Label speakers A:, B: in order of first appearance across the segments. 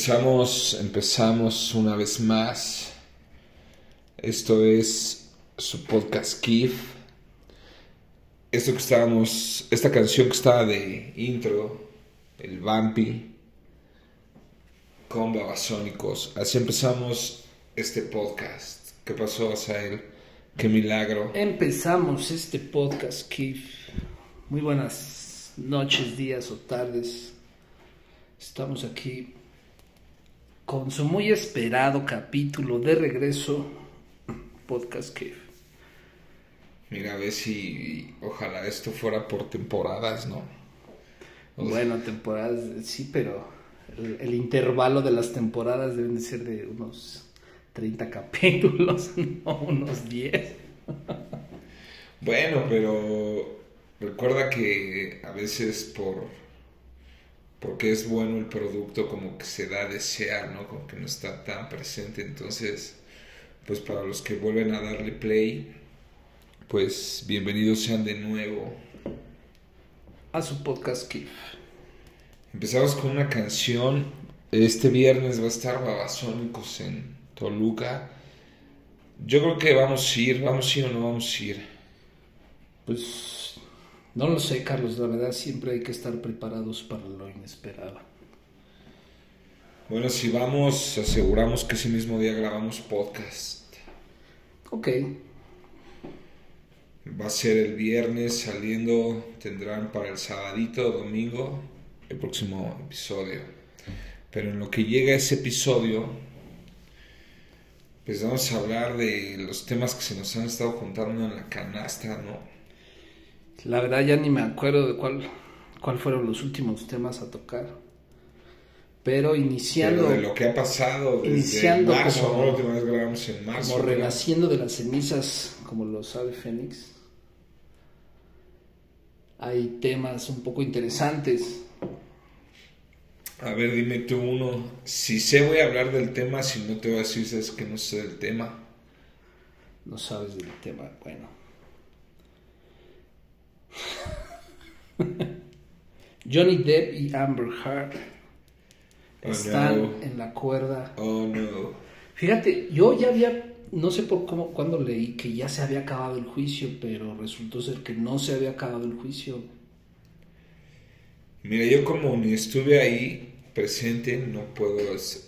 A: Empezamos, empezamos una vez más. Esto es su podcast Kif. Esto que estábamos, esta canción que estaba de intro, el Vampi, con Babasónicos. Así empezamos este podcast. ¿Qué pasó, Asael? Qué milagro.
B: Empezamos este podcast, Kif. Muy buenas noches, días o tardes. Estamos aquí con su muy esperado capítulo de regreso, Podcast Cave.
A: Mira, a ver si ojalá esto fuera por temporadas, ¿no?
B: O bueno, temporadas, sí, pero el, el, intervalo de las temporadas deben de ser de unos 30 capítulos, no unos 10.
A: bueno, pero recuerda que a veces por porque es bueno el producto, como que se da a desear, ¿no? Como que no está tan presente. Entonces, pues para los que vuelven a darle play, pues bienvenidos sean de nuevo
B: a su podcast Kif.
A: Empezamos con una canción. Este viernes va a estar Babasónicos en Toluca. Yo creo que vamos a ir, vamos a ir o no vamos a ir.
B: Pues no lo sé, Carlos, la verdad siempre hay que estar preparados para lo inesperado.
A: Bueno, si vamos, aseguramos que ese mismo día grabamos podcast.
B: Ok.
A: Va a ser el viernes saliendo, tendrán para el sabadito, domingo, el próximo episodio. Pero en lo que llega ese episodio, pues vamos a hablar de los temas que se nos han estado juntando en la canasta, ¿no?
B: La verdad ya ni me acuerdo de cuál, cuál fueron los últimos temas a tocar. Pero iniciando...
A: Pero de lo que ha pasado desde iniciando marzo, como, la última vez grabamos en marzo.
B: Como renaciendo de las cenizas, como lo sabe Fénix. Hay temas un poco interesantes.
A: A ver, dime tú uno. Si sé, voy a hablar del tema. Si no te voy a decir, sabes que no sé del tema.
B: No sabes del tema. Bueno. Johnny Depp y Amber Heard
A: Oh,
B: están
A: no.
B: en la cuerda.
A: Oh no.
B: Fíjate, yo ya había, no sé por cómo, cuando leí que ya se había acabado el juicio, pero resultó ser que no se había acabado el juicio.
A: Mira, yo como ni estuve ahí presente, no puedo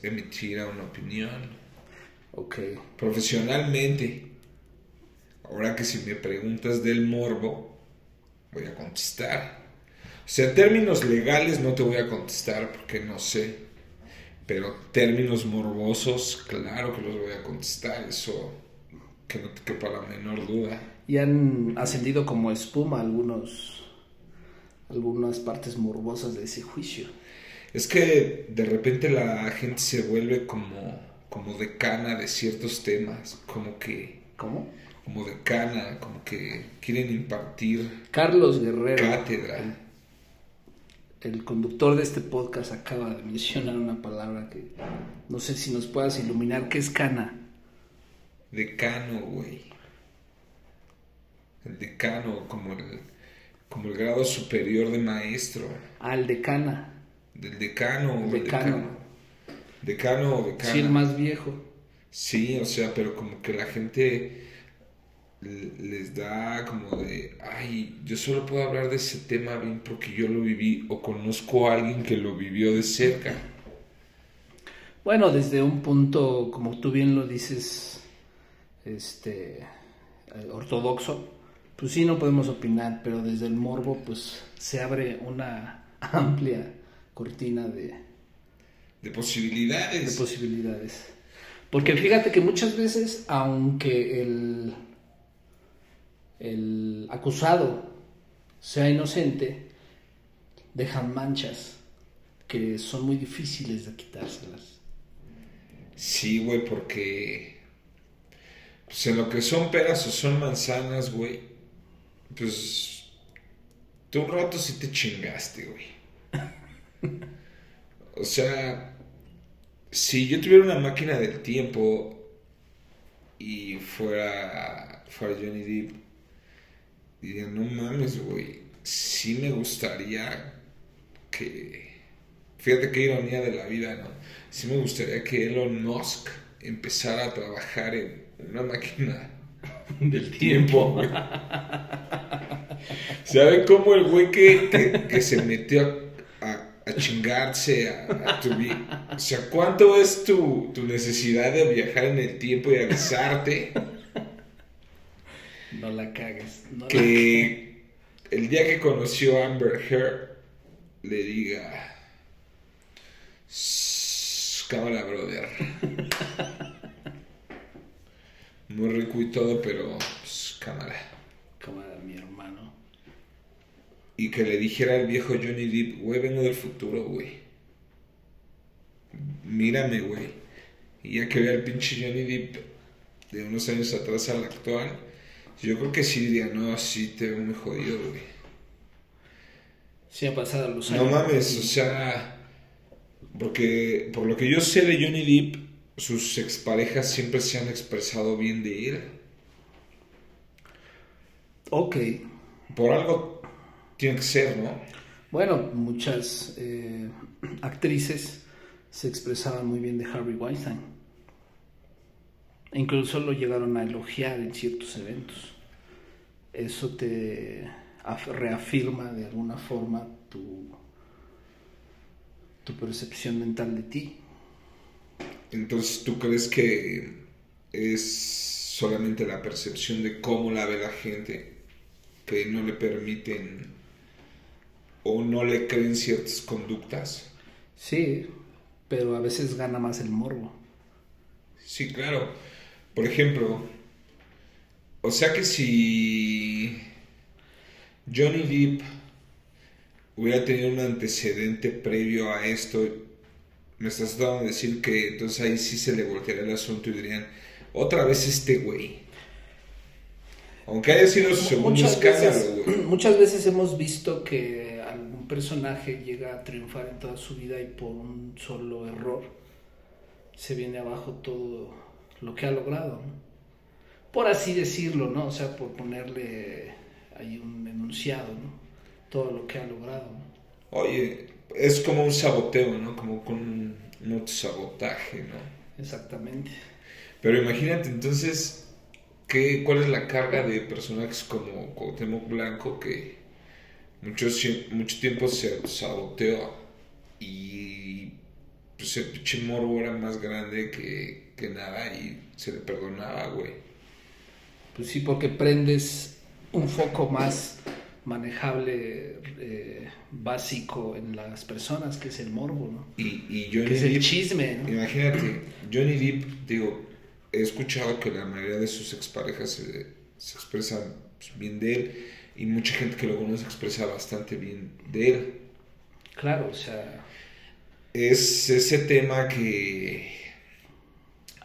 A: emitir una opinión.
B: Ok.
A: Profesionalmente, ahora que si me preguntas del morbo, voy a contestar. O sea, términos legales no te voy a contestar porque no sé. Pero términos morbosos, claro que los voy a contestar. Eso que no te quepa la menor duda.
B: Y han ascendido como espuma algunos, algunas partes morbosas de ese juicio.
A: Es que de repente la gente se vuelve como, como decana de ciertos temas. Como que...
B: ¿Cómo?
A: Como decana, como que quieren impartir
B: Carlos Guerrero.
A: cátedra.
B: el conductor de este podcast acaba de mencionar una palabra que no sé si nos puedas iluminar. ¿Qué es cana?
A: Decano, güey. El decano, como el, como el grado superior de maestro.
B: Al decana.
A: Del decano, el
B: Decano.
A: decano. Decano o decana.
B: Sí, el más viejo.
A: Sí, o sea, pero como que la gente les da como de, ay, yo solo puedo hablar de ese tema bien porque yo lo viví o conozco a alguien que lo vivió de cerca.
B: Bueno, desde un punto, como tú bien lo dices, este eh, ortodoxo, pues sí no podemos opinar, pero desde el morbo, pues se abre una amplia cortina de,
A: De posibilidades.
B: de posibilidades. Porque fíjate que muchas veces, aunque el, el acusado sea inocente, dejan manchas que son muy difíciles de quitárselas.
A: Sí, güey, porque pues en lo que son peras o son manzanas, güey, pues tú un rato sí te chingaste, güey. O sea, si yo tuviera una máquina del tiempo y fuera, fuera Johnny Depp, diría, no mames, güey, sí me gustaría que fíjate qué ironía de la vida, ¿no? Sí me gustaría que Elon Musk empezara a trabajar en una máquina del tiempo. ¿Sabe cómo el güey que, que, que se metió a, a chingarse a, a tu vida? O sea, ¿cuánto es tu, tu necesidad de viajar en el tiempo y avisarte
B: No la cagues. No la
A: que el día que conoció a Amber Heard le diga "Shh, cámara brother muy rico y todo pero pues, cámara
B: Como era mi hermano.
A: y que le dijera al viejo Johnny Depp güey vengo del futuro güey mírame güey y ya que vea el pinche Johnny Depp de unos años atrás al actual yo creo que sí diría no sí te veo muy jodido güey
B: Sí, han pasado los
A: No
B: años.
A: mames, o sea, porque por lo que yo sé de Johnny Depp, sus exparejas siempre se han expresado bien de él.
B: Ok.
A: Por algo tiene que ser, ¿no?
B: Bueno, muchas eh, actrices se expresaban muy bien de Harvey Weinstein. E Incluso lo llegaron a elogiar en ciertos eventos. Eso te af- reafirma de alguna forma tu, tu percepción mental de ti.
A: Entonces, ¿tú crees que es solamente la percepción de cómo la ve la gente que no le permiten o no le creen ciertas conductas?
B: Sí, pero a veces gana más el morbo.
A: Sí, claro. Por ejemplo, o sea que si Johnny Depp hubiera tenido un antecedente previo a esto, me estás tratando de decir que entonces ahí sí se le voltearía el asunto y dirían, otra vez este güey. Aunque haya sido su segundo
B: Muchas
A: escándalo, güey.
B: muchas veces hemos visto que algún personaje llega a triunfar en toda su vida y por un solo error se viene abajo todo lo que ha logrado. ¿no? Por así decirlo, ¿no? O sea, por ponerle ahí un enunciado, ¿no? Todo lo que ha logrado. ¿no?
A: Oye, es como un saboteo, ¿no? Como con un autosabotaje, ¿no?
B: Exactamente.
A: Pero imagínate entonces ¿qué, cuál es la carga de personajes como Cuauhtémoc Blanco que mucho tiempo se saboteó y pues el pinche morbo era más grande que, que nada y se le perdonaba, güey.
B: Pues sí, porque prendes un foco más manejable, eh, básico en las personas, que es el morbo, ¿no?
A: Y, y Johnny
B: Que es el chisme, ¿no?
A: imagínate, Johnny Depp, digo, he escuchado que la mayoría de sus exparejas se, se expresan pues, bien de él y mucha gente que lo conoce expresa bastante bien de él.
B: Claro, o sea,
A: Es ese tema que...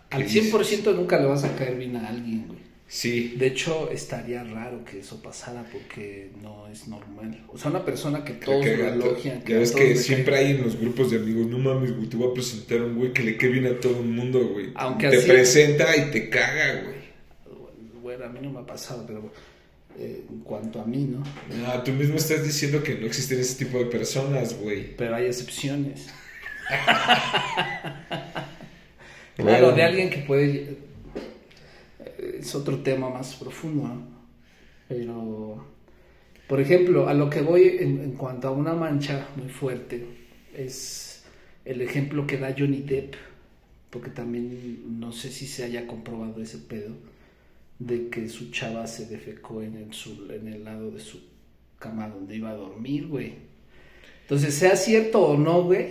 B: al
A: que dices,
B: 100% nunca le vas a caer bien a alguien, güey.
A: Sí,
B: De hecho, estaría raro que eso pasara porque no es normal. O sea, una persona que todos
A: que-
B: lo elogian,
A: ya ves que siempre hay en los grupos de amigos, no mames, güey, te voy a presentar a un güey que le quede bien a todo el mundo, güey.
B: Aunque
A: te
B: así-
A: presenta y te caga, güey.
B: Bueno, a mí no me ha pasado, pero eh, en cuanto a mí, ¿no?
A: No, tú mismo estás diciendo que no existen ese tipo de personas, güey.
B: Pero hay excepciones. Claro, de alguien que puede... Es otro tema más profundo, ¿no? Pero, por ejemplo, a lo que voy en, cuanto a una mancha muy fuerte, es el ejemplo que da Johnny Depp, porque también no sé si se haya comprobado ese pedo, de que su chava se defecó en el, en el lado de su cama donde iba a dormir, güey. Entonces, sea cierto o no, güey,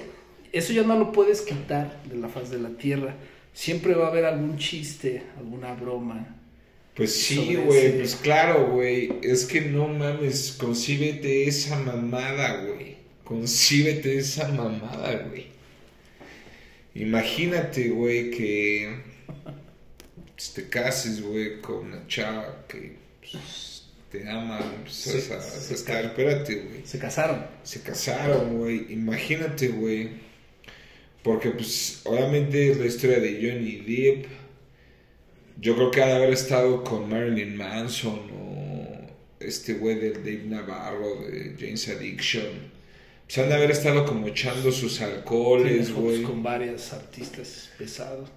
B: eso ya no lo puedes quitar de la faz de la tierra. Siempre va a haber algún chiste, alguna broma.
A: Pues sí, güey,
B: ese-
A: pues claro, güey. Es que no mames, concíbete esa mamada, güey. Concíbete esa mamada, güey. Imagínate, güey, que pues, te cases, güey, con una chava que pues, te ama, empiezas
B: Sí,
A: a, estar, espérate, güey.
B: Se casaron.
A: Se casaron, güey. Imagínate, güey. Porque, pues, obviamente es la historia de Johnny Depp. Yo creo que ha de haber estado con Marilyn Manson o este güey del Dave Navarro de James Addiction. Se han de haber estado como echando sus alcoholes,
B: fotos
A: güey.
B: con varias artistas pesados.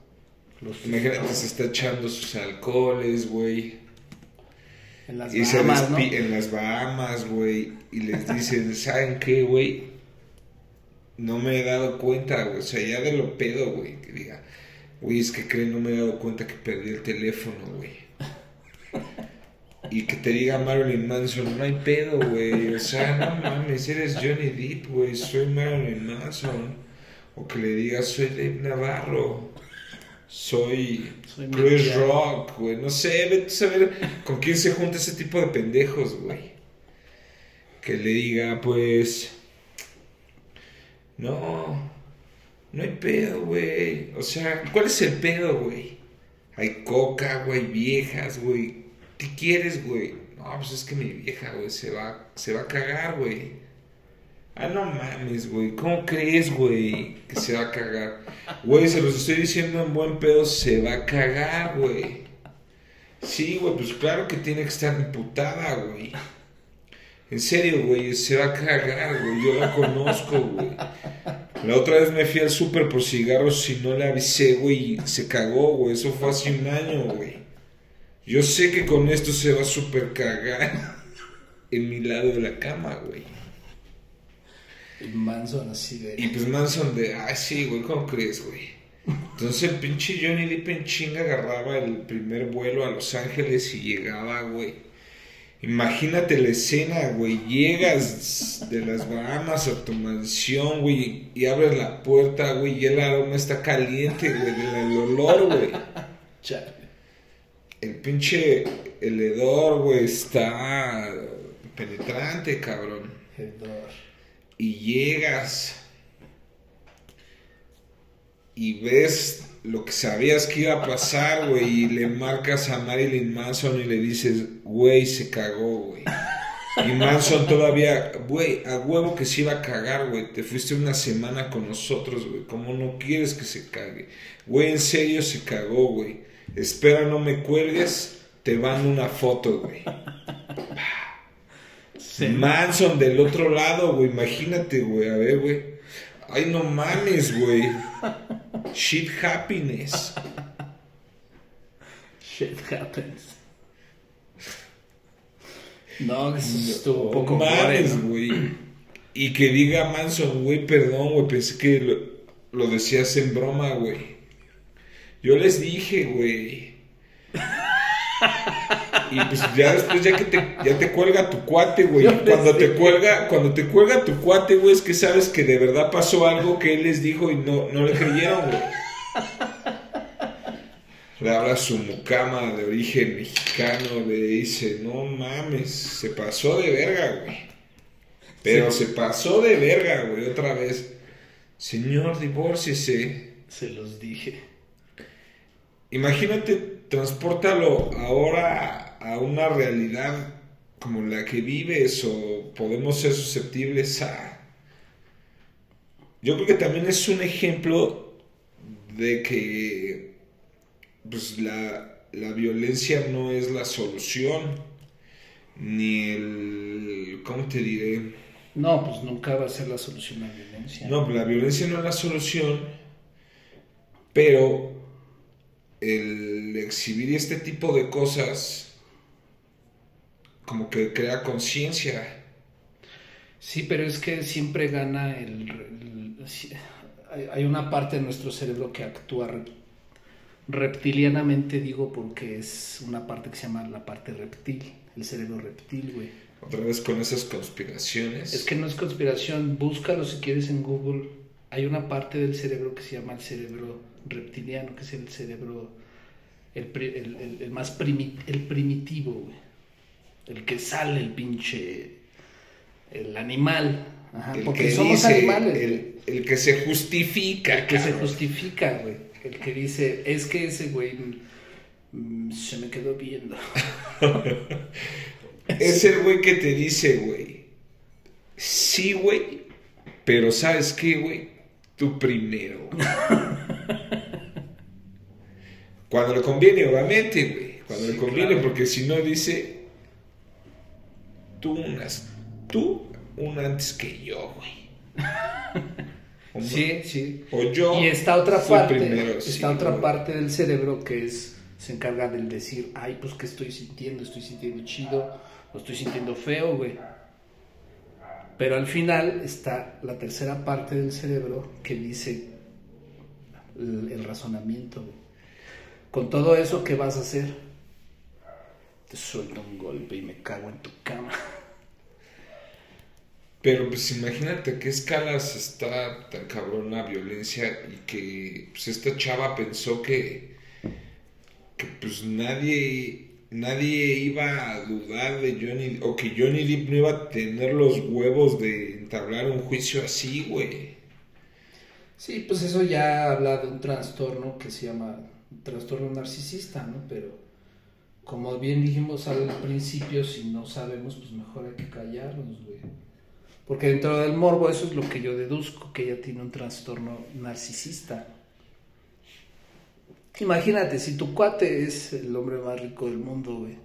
A: Imagínate, se está echando sus alcoholes, güey.
B: en las
A: Y se
B: Bahamas, ¿no?
A: despi- en las Bahamas, güey. Y les dicen, ¿saben qué, güey? No me he dado cuenta, güey. O sea, ya de lo pedo, güey. Que diga, güey, es que creen, no me he dado cuenta que perdí el teléfono, güey. Y que te diga Marilyn Manson, no hay pedo, güey. O sea, no mames, eres Johnny Depp, güey. Soy Marilyn Manson. O que le diga, soy Dave Navarro. Soy,
B: Soy
A: Chris Rock, güey. No sé, vete a saber con quién se junta ese tipo de pendejos, güey. Que le diga, pues. No. No hay pedo, güey. O sea, ¿cuál es el pedo, güey? Hay coca, güey, viejas, güey. ¿Qué quieres, güey? No, pues es que mi vieja, güey, se va, se va a cagar, güey. Ah, no mames, güey. ¿Cómo crees, güey, que se va a cagar? Güey, se los estoy diciendo en buen pedo, se va a cagar, güey. Sí, güey, pues claro que tiene que estar imputada, güey. En serio, güey, se va a cagar, güey. Yo la conozco, güey. La otra vez me fui al súper por cigarros y no le avisé, güey, y se cagó, güey. Eso fue hace un año, güey. Yo sé que con esto se va a super cagar en mi lado de la cama, güey.
B: Y Manson así de...
A: Y pues Manson de, ay, sí, güey, ¿cómo crees, güey? Entonces el pinche Johnny Depp en chinga agarraba el primer vuelo a Los Ángeles y llegaba, güey. Imagínate la escena, güey. Llegas de las Bahamas a tu mansión, güey, y abres la puerta, güey, y el aroma está caliente, güey, del olor, güey. El pinche el hedor, güey, está penetrante, cabrón.
B: Hedor.
A: y llegas y ves lo que sabías que iba a pasar, güey, y le marcas a Marilyn Manson y le dices, güey, se cagó, güey. Y Manson todavía, güey, a huevo que se iba a cagar, güey. Te fuiste una semana con nosotros, güey. ¿Cómo no quieres que se cague? Güey, en serio se cagó, güey. Espera, no me cuelgues. Te mando una foto, güey. Manson del otro lado, güey. Imagínate, güey. A ver, güey. Ay, no mames, güey. Shit happiness.
B: Shit happens. No, eso estuvo un
A: No
B: poco
A: mames,
B: ¿no?
A: güey. Y que diga Manson, güey, perdón, güey. Pensé que lo, lo decías en broma, güey. Yo les dije, güey. Y pues ya después, ya que te, ya te cuelga tu cuate, güey. Cuando te cuelga, cuando te cuelga tu cuate, güey, es que sabes que de verdad pasó algo que él les dijo y no, no le creyeron, güey. Le habla a su mucama de origen mexicano, le dice, no mames, se pasó de verga, güey. Pero se pasó de verga, güey, otra vez. Señor, divórciese.
B: Se los dije.
A: Imagínate, transpórtalo ahora a una realidad como la que vives o podemos ser susceptibles a... Yo creo que también es un ejemplo de que pues la, la violencia no es la solución, ni el... ¿Cómo te diré?
B: No, pues nunca va a ser la solución a la violencia.
A: No, la violencia no es la solución, pero el exhibir este tipo de cosas como que crea conciencia.
B: Sí, pero es que siempre gana el... hay, una parte de nuestro cerebro que actúa rep- reptilianamente, digo, porque es una parte que se llama la parte reptil, el cerebro reptil, güey.
A: Otra vez con esas conspiraciones.
B: Es que no es conspiración, búscalo si quieres en Google. Hay una parte del cerebro que se llama el cerebro reptiliano, que es el cerebro, el, el- el- el más primi- el primitivo, güey. El que sale el pinche, el animal. Ajá,
A: el
B: porque
A: que
B: somos
A: dice,
B: animales.
A: el, el que se justifica.
B: El que se justifica, güey. El que dice, es que ese güey mm, se me quedó viendo.
A: Es el güey que te dice, güey. Sí, güey. Pero ¿sabes qué, güey? Tú primero. Cuando le conviene, obviamente, güey. Cuando
B: Sí,
A: le conviene,
B: claro.
A: porque si no dice. Tú unas. Tú una antes que yo, güey.
B: Sí, sí.
A: O yo.
B: Y está otra parte,
A: primero,
B: está
A: sí,
B: otra
A: güey.
B: parte del cerebro que es se encarga del decir, ay, pues qué estoy sintiendo, estoy sintiendo chido, o estoy sintiendo feo, güey. Pero al final está la tercera parte del cerebro que dice el, el razonamiento, güey. Con todo eso, ¿qué vas a hacer? Te suelto un golpe y me cago en tu cama.
A: Pero pues imagínate a qué escalas está tan cabrón la violencia y que pues esta chava pensó que, que pues nadie nadie iba a dudar de Johnny o que Johnny Depp no iba a tener los huevos de entablar un juicio así, güey.
B: Sí, pues eso ya habla de un trastorno que se llama trastorno narcisista, ¿no? Pero como bien dijimos al principio, si no sabemos, pues mejor hay que callarnos, güey. Porque dentro del morbo eso es lo que yo deduzco, que ella tiene un trastorno narcisista. Imagínate, si tu cuate es el hombre más rico del mundo, güey.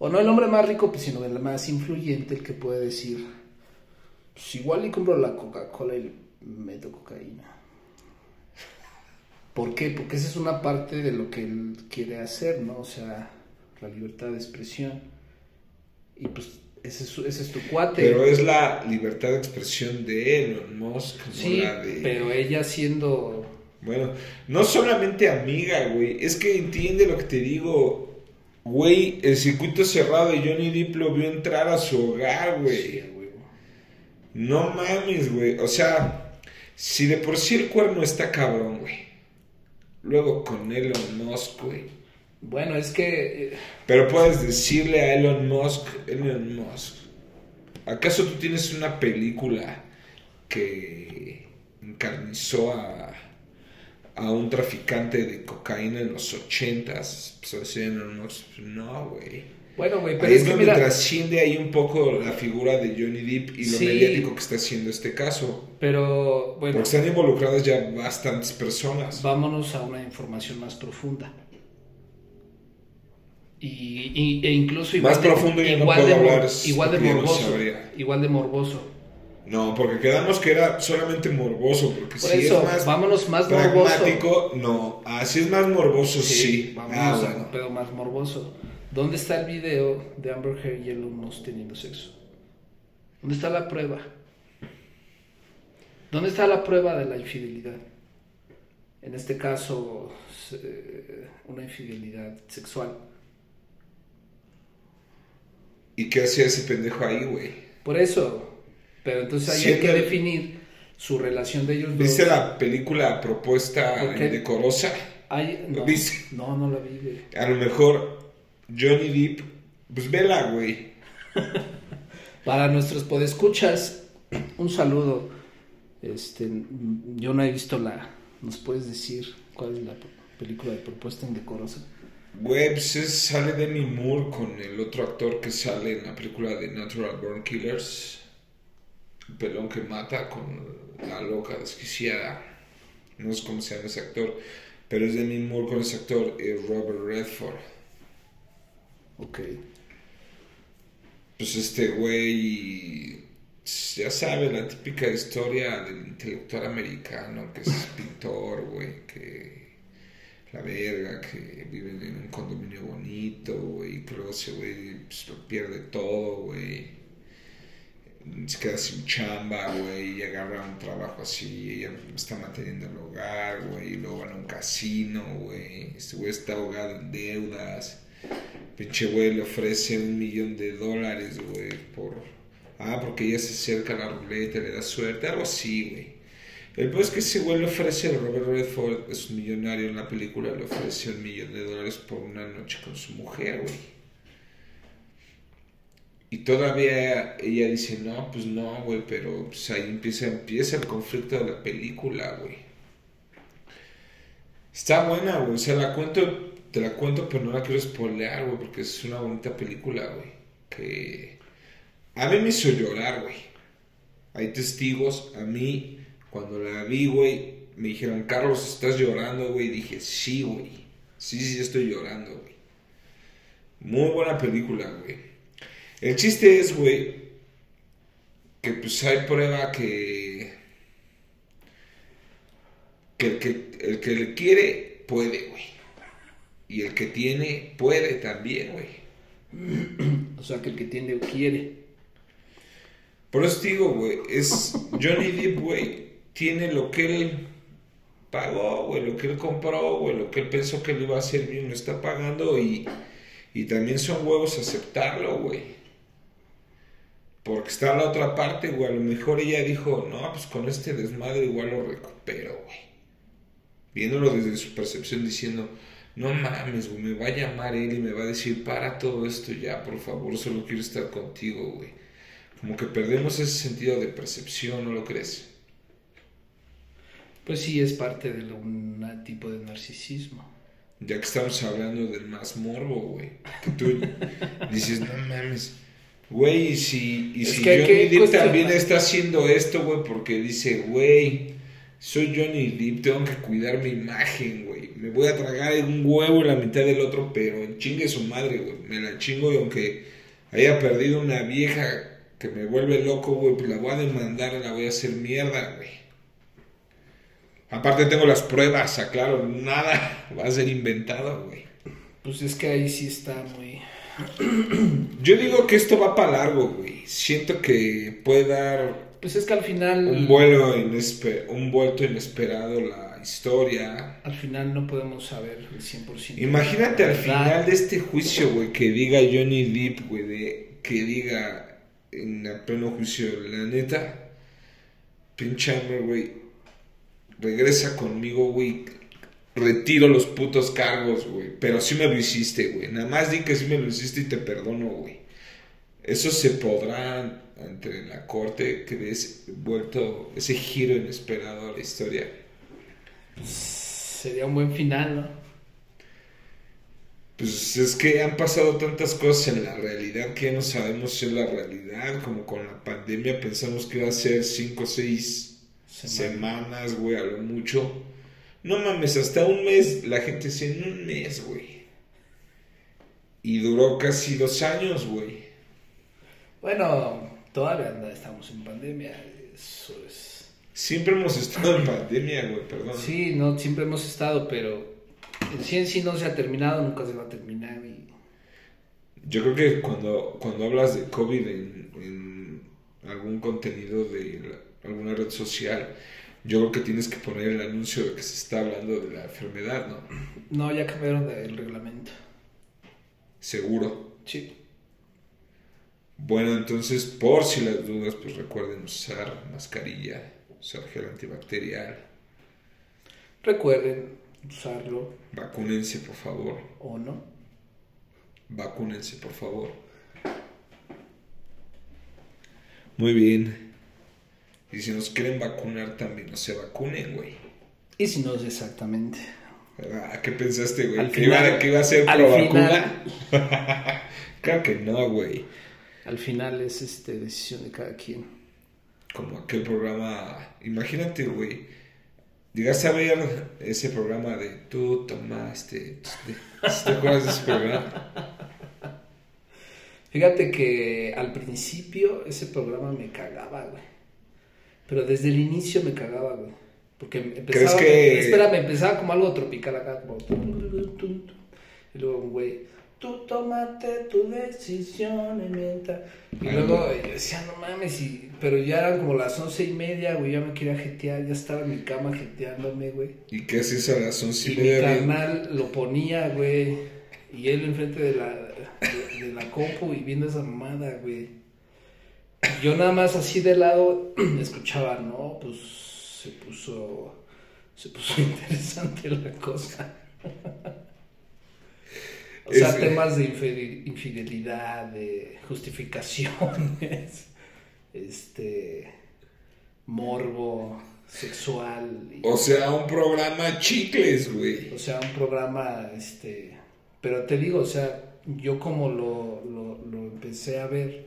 B: O no el hombre más rico, pues, sino el más influyente, el que puede decir, pues igual y compro la Coca-Cola y meto cocaína. ¿Por qué? Porque esa es una parte de lo que él quiere hacer, ¿no? O sea, la libertad de expresión. Y pues ese es, su- ese es tu cuate.
A: Pero es la libertad de expresión de Elon Musk, no
B: sí,
A: la de...
B: pero ella siendo...
A: Bueno, no solamente amiga, güey. Es que entiende lo que te digo. Güey, el circuito cerrado de Johnny Depp lo vio entrar a su hogar,
B: Sí,
A: güey.
B: a huevo.
A: No mames, güey. O sea, si de por sí el cuerno está cabrón, güey. Luego con Elon Musk, güey.
B: Bueno, es que... eh,
A: Pero puedes decirle a Elon Musk, Elon Musk, ¿acaso tú tienes una película que encarnizó a, a un traficante de cocaína en los ochentas? Pues Elon Musk, no, güey.
B: Bueno, güey, pero
A: Ahí
B: es
A: es
B: que mira...
A: trasciende ahí un poco la figura de Johnny Depp y lo
B: Sí.
A: mediático que está haciendo este caso.
B: Pero, bueno,
A: Porque están involucradas ya bastantes personas.
B: vámonos a una información más profunda. Y, y- e incluso igual
A: Más
B: de,
A: profundo no
B: igual
A: puedo
B: de,
A: hablar,
B: igual de
A: no
B: morboso, igual de morboso.
A: No, porque quedamos que era solamente morboso, porque
B: Por
A: si
B: eso,
A: es más
B: vámonos más morboso.
A: pragmático, no. Así es más morboso, sí.
B: Vámonos
A: Ah,
B: a un
A: bueno.
B: pedo más morboso. ¿Dónde está el video de Amber Heard y Elon Musk teniendo sexo? ¿Dónde está la prueba? ¿Dónde está la prueba de la infidelidad? En este caso, una infidelidad sexual.
A: ¿Y qué hacía ese pendejo ahí, güey?
B: Por eso. Pero entonces ahí hay que definir su relación de ellos
A: ¿Viste
B: dos.
A: la película propuesta
B: ¿Por qué?
A: indecorosa?
B: Hay- no,
A: ¿Viste?
B: no, no la vi, güey.
A: A lo mejor Johnny Depp, pues vela, güey.
B: Para nuestros podescuchas, un saludo. Este, yo no he visto la. ¿Nos puedes decir cuál es la película de propuesta indecorosa?
A: Güey, pues es- sale Demi Moore con el otro actor que sale en la película de Natural Born Killers. El pelón que mata con la loca desquiciada. No sé cómo se llama ese actor. Pero es Demi Moore con ese actor, eh, Robert Redford.
B: Ok.
A: Pues este güey, ya sabe, la típica historia del intelectual americano que es pintor, güey, que la verga, que vive en un condominio bonito, güey, que luego ese güey pues, lo pierde todo, güey. Se queda sin chamba, güey, y agarra un trabajo así, ella está manteniendo el hogar, güey, y luego van a un casino, güey. Este güey está ahogado en deudas. Pinche güey le ofrece un millón de dólares, güey, por... Ah, porque ella se acerca a la ruleta, le da suerte, algo así, güey. El peor es que ese güey le ofrece, Robert Redford, es un millonario en la película, le ofrece un millón de dólares por una noche con su mujer, güey. Y todavía ella dice, no, pues no, güey, pero pues ahí empieza, empieza el conflicto de la película, güey. Está buena, güey, o sea, la cuento, te la cuento, pero no la quiero spoilear, güey, porque es una bonita película, güey. Que a mí me hizo llorar, güey. Hay testigos, a mí, cuando la vi, güey, me dijeron, Carlos, ¿estás llorando, güey? Dije, sí, güey. Sí, sí, estoy llorando, güey. Muy buena película, güey. El chiste es, güey, que pues hay prueba que, que el que, el que le quiere puede, güey. Y el que tiene puede también, güey.
B: O sea, que el que tiene quiere.
A: Por eso te digo, güey, es Johnny Depp, güey, tiene lo que él pagó, güey, lo que él compró, güey, lo que él pensó que le iba a hacer bien, lo está pagando y, y también son huevos aceptarlo, güey. Porque está la otra parte, güey, a lo mejor ella dijo, no, pues con este desmadre igual lo recupero, güey. Viéndolo desde su percepción diciendo, no mames, güey, me va a llamar él y me va a decir, para todo esto ya, por favor, solo quiero estar contigo, güey. Como que perdemos ese sentido de percepción, ¿no lo crees?
B: Pues sí, es parte de un tipo de narcisismo.
A: Ya que estamos hablando del más morbo, güey. Que tú dices, no mames. Güey, y si, y
B: Es
A: si
B: que
A: Johnny Depp también está haciendo esto, güey, porque dice, güey, soy Johnny Depp, tengo que cuidar mi imagen, güey. Me voy a tragar un huevo en la mitad del otro, pero en chingue su madre, güey. Me la chingo y aunque haya perdido una vieja que me vuelve loco, güey, pues la voy a demandar, la voy a hacer mierda, güey. Aparte tengo las pruebas, aclaro, nada va a ser inventado, güey.
B: Pues es que ahí sí está muy...
A: Yo digo que esto va para largo, güey. Siento que puede dar
B: Pues es que al final...
A: un vuelo inesper- un vuelto inesperado la historia.
B: Al final no podemos saber el 100%.
A: Imagínate al final de este juicio, güey, que diga Johnny Depp, güey, de, que diga en el pleno juicio, la neta, pinche güey, regresa conmigo, güey, retiro los putos cargos, güey, pero sí me lo hiciste, güey, nada más di que sí me lo hiciste y te perdono, güey. Eso se podrá ante la corte que des vuelto ese giro inesperado a la historia.
B: Sería un buen final, ¿no?
A: Pues es que han pasado tantas cosas en la realidad que ya no sabemos si es la realidad. Como con la pandemia pensamos que iba a ser 5 o 6
B: Semana.
A: semanas, güey, a lo mucho. No mames, hasta un mes la gente dice en un mes, güey. Y duró casi dos años, güey.
B: Bueno, todavía no estamos en pandemia. Eso es...
A: Siempre hemos estado en pandemia, güey, perdón.
B: Sí, no, siempre hemos estado, pero en sí en sí no se ha terminado, nunca se va a terminar. Y...
A: Yo creo que cuando, cuando hablas de COVID en, en algún contenido de la- alguna red social, yo creo que tienes que poner el anuncio de que se está hablando de la enfermedad, ¿no?
B: No, ya cambiaron el reglamento.
A: Seguro.
B: Sí.
A: Bueno, entonces, por si las dudas, pues recuerden usar mascarilla, usar gel antibacterial,
B: Recuerden usarlo
A: vacúnense, por favor.
B: o no.
A: Vacúnense, por favor. Muy bien. Y si nos quieren vacunar también, no se vacunen, güey.
B: Y si no exactamente.
A: ¿A qué pensaste, güey? ¿Que, iba, a ser pro
B: final-
A: vacuna? claro que no, güey.
B: Al final es este decisión de cada quien.
A: Como aquel programa. Imagínate, güey. Llegaste a ver ese programa de tú tomaste. ¿Te acuerdas de ese programa?
B: Fíjate que al principio ese programa me cagaba, güey. Pero desde el inicio me cagaba, güey. Porque empezaba,
A: ¿Crees que-
B: espérame, empezaba como algo tropical acá, como... Y luego, güey, tú tomaste tu decisión y mientras... Y luego yo decía, no mames, y... pero ya eran como las once y media, güey, ya me quería jetear, ya estaba en mi cama jeteándome, güey.
A: ¿Y qué haces a las once
B: Y
A: y
B: mi
A: media?
B: carnal lo ponía, güey. Y él enfrente de la, de, de la compu y viendo esa mamada, güey. Yo nada más así de lado escuchaba, no, pues se puso, se puso interesante la cosa. O sea,
A: Es-
B: temas de infide- infidelidad, de justificaciones, este, morbo sexual. y-
A: O sea, un programa chicles, güey.
B: o sea, un programa, este, pero te digo, o sea, yo como lo, lo, lo empecé a ver,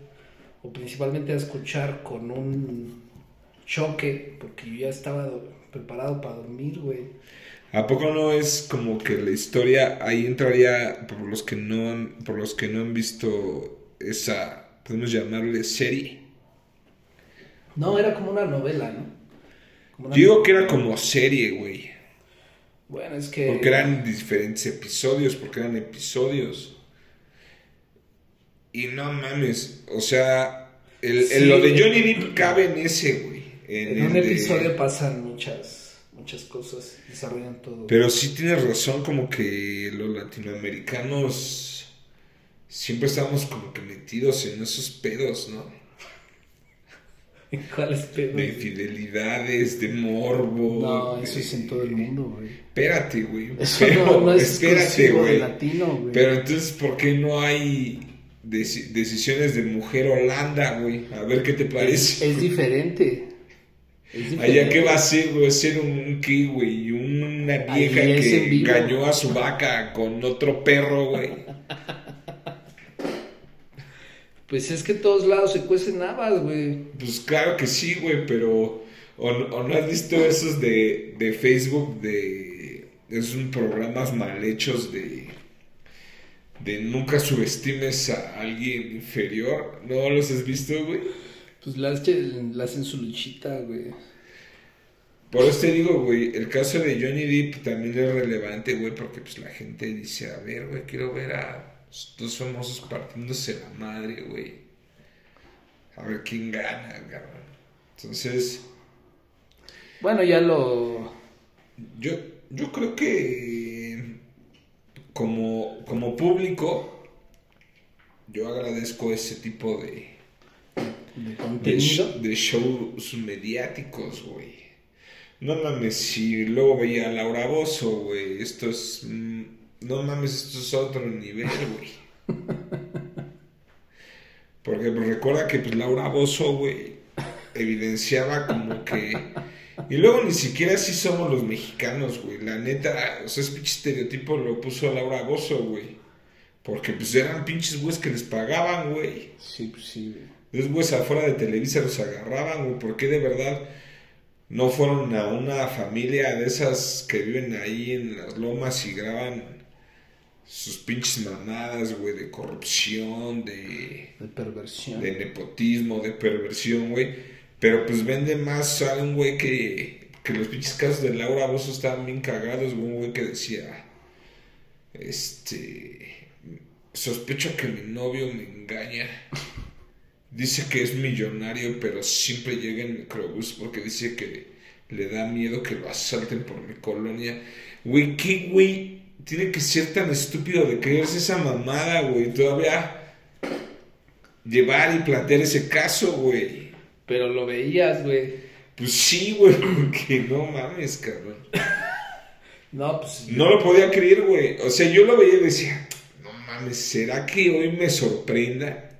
B: o principalmente a escuchar con un choque, porque yo ya estaba do- preparado para dormir, güey.
A: ¿A poco no es como que la historia ahí entraría por los que no han, por los que no han visto esa, podemos llamarle serie?
B: No, era como una novela, ¿no? Como una-
A: digo que era como serie, güey.
B: Bueno, es que...
A: Porque eran diferentes episodios, porque eran episodios. Y no mames, o sea, el, el- lo de Johnny Depp cabe en ese, güey. En,
B: En un
A: de-
B: episodio pasan muchas, muchas cosas, desarrollan todo.
A: Pero sí tienes razón, como que los latinoamericanos siempre estamos como que metidos en esos pedos, ¿no?
B: ¿Cuál es pedo?
A: De infidelidades, de morbo.
B: No,
A: de-
B: eso es en todo el mundo, güey.
A: Espérate, güey.
B: Eso
A: Pero,
B: no, no es
A: espérate,
B: exclusivo de
A: güey.
B: latino, güey.
A: Pero entonces, ¿por qué no hay deci- decisiones de mujer Holanda, güey? A ver qué te parece.
B: es diferente. Es diferente.
A: Allá, ¿qué va a ser, güey? Ser un, güey? Y una vieja
B: es
A: que engañó a su vaca con otro perro, güey.
B: Pues es que en todos lados se cuecen habas, güey.
A: Pues claro que sí, güey, pero... ¿O, no- o no has visto esos de, de Facebook de... Esos programas mal hechos de... De nunca subestimes a alguien inferior. ¿No los has visto, güey?
B: Pues las que le hacen su luchita, güey.
A: Por eso te digo, güey, el caso de Johnny Depp también es relevante, güey, porque pues la gente dice, a ver, güey, quiero ver a dos famosos partiéndose la madre, güey. A ver quién gana, cabrón. Entonces,
B: Bueno, ya lo...
A: yo, yo creo que como, como público, yo agradezco ese tipo de,
B: De
A: de,
B: contenido.
A: sh- de shows mediáticos, güey. No mames, si luego veía a Laura Bozo, güey, esto es... mm, No mames, esto es otro nivel, güey. Porque pues, recuerda que pues, Laura Bozo, güey, evidenciaba como que... Y luego ni siquiera así somos los mexicanos, güey. La neta, o sea, ese pinche estereotipo lo puso Laura Bozo, güey. Porque pues eran pinches güeyes que les pagaban, güey.
B: Sí, pues sí, güey.
A: Los güeyes afuera de Televisa los agarraban, güey. ¿Por qué de verdad no fueron a una familia de esas que viven ahí en las lomas y graban sus pinches mamadas, güey, de corrupción, de,
B: De perversión.
A: de nepotismo, de perversión, güey? Pero pues vende más a un güey que, que los pinches casos de Laura Bozo estaban bien cagados, güey. Un güey que decía, este, sospecho que mi novio me engaña. Dice que es millonario, pero siempre llega en microbús porque dice que le da miedo que lo asalten por mi colonia. Güey, ¿qué güey tiene que ser tan estúpido de creerse esa mamada, güey? Todavía llevar y plantear ese caso, güey.
B: Pero lo veías, güey.
A: Pues sí, güey, porque no mames, cabrón.
B: No, pues...
A: No lo podía creer, güey. O sea, yo lo veía y decía, no mames, ¿será que hoy me sorprenda?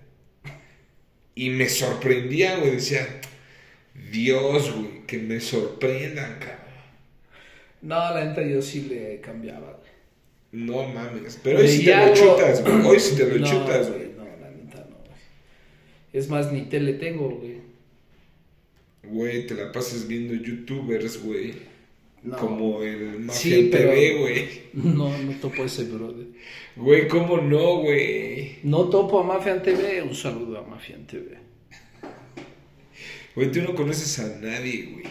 A: Y me sorprendía, güey. Decía, Dios, güey, que me sorprendan, cabrón.
B: No, la neta yo sí le cambiaba, güey.
A: No mames. Pero hoy sí te lo chutas, güey. Hoy sí te lo chutas, güey.
B: No, la neta no, güey. Es más, ni tele tengo, güey.
A: Güey, te la pasas viendo youtubers, güey.
B: No.
A: Como el Mafia
B: Sí,
A: TV, güey.
B: No, no topo ese brother.
A: Güey, ¿cómo no, güey?
B: No topo a Mafian TV. Un saludo a Mafian TV.
A: Güey, tú no conoces a nadie, güey.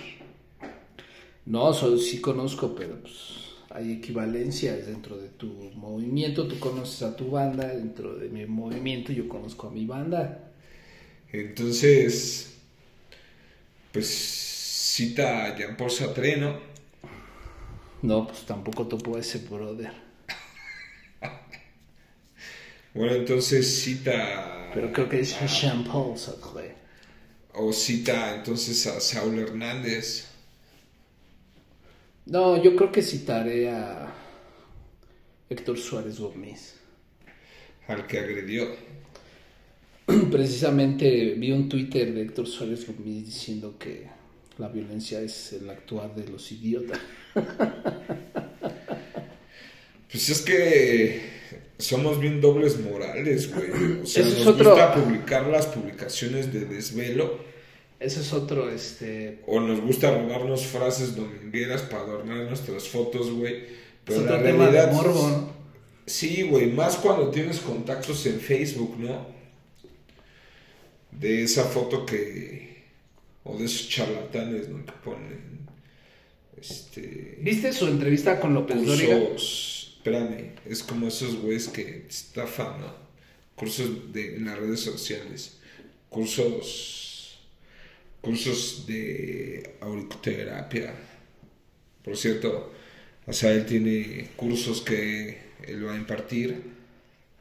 B: No, so- sí conozco, pero pues hay equivalencias dentro de tu movimiento. Tú conoces a tu banda, dentro de mi movimiento yo conozco a mi banda.
A: Entonces, pues cita a Jean-Paul Sartre, ¿no?
B: No, pues tampoco topo a ese brother.
A: Bueno, entonces cita...
B: Pero creo que es
A: a-
B: Jean-Paul Sartre.
A: O cita entonces a Saúl Hernández.
B: No, yo creo que citaré a Héctor Suárez Gómez.
A: al que agredió.
B: Precisamente vi un Twitter de Héctor Suárez Gómez diciendo que la violencia es el actuar de los idiotas.
A: Pues es que somos bien dobles morales, güey. O sea,
B: Ese es
A: nos
B: otro-
A: gusta publicar las publicaciones de desvelo
B: Ese es otro, este...
A: o nos gusta robarnos frases domingueras para adornar nuestras fotos, güey.
B: Es
A: Pero
B: otro
A: la
B: tema de
A: realidad
B: morbo, ¿no?
A: Sí, güey, más cuando tienes contactos en Facebook, ¿no? De esa foto que O de esos charlatanes, ¿no? Que ponen. Este.
B: ¿Viste su entrevista con López Dóriga?
A: Cursos. Espérame, es como esos güeyes que estafan, ¿no? Cursos de, en las redes sociales. Cursos. Cursos de auriculoterapia. Por cierto, o sea, él tiene cursos que él va a impartir.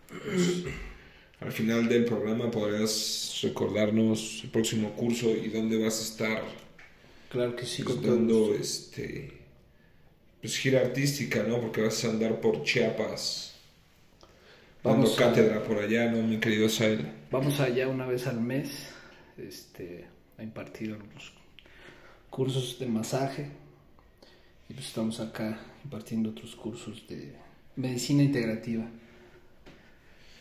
A: Al final del programa podrás recordarnos el próximo curso y dónde vas a estar
B: Claro que sí,
A: pues, dando este pues gira artística, ¿no? Porque vas a andar por Chiapas dando
B: Vamos a-
A: cátedra por allá, ¿no? Mi querido Sael.
B: Vamos allá una vez al mes este, a impartir algunos cursos de masaje. Y pues estamos acá impartiendo otros cursos de medicina integrativa.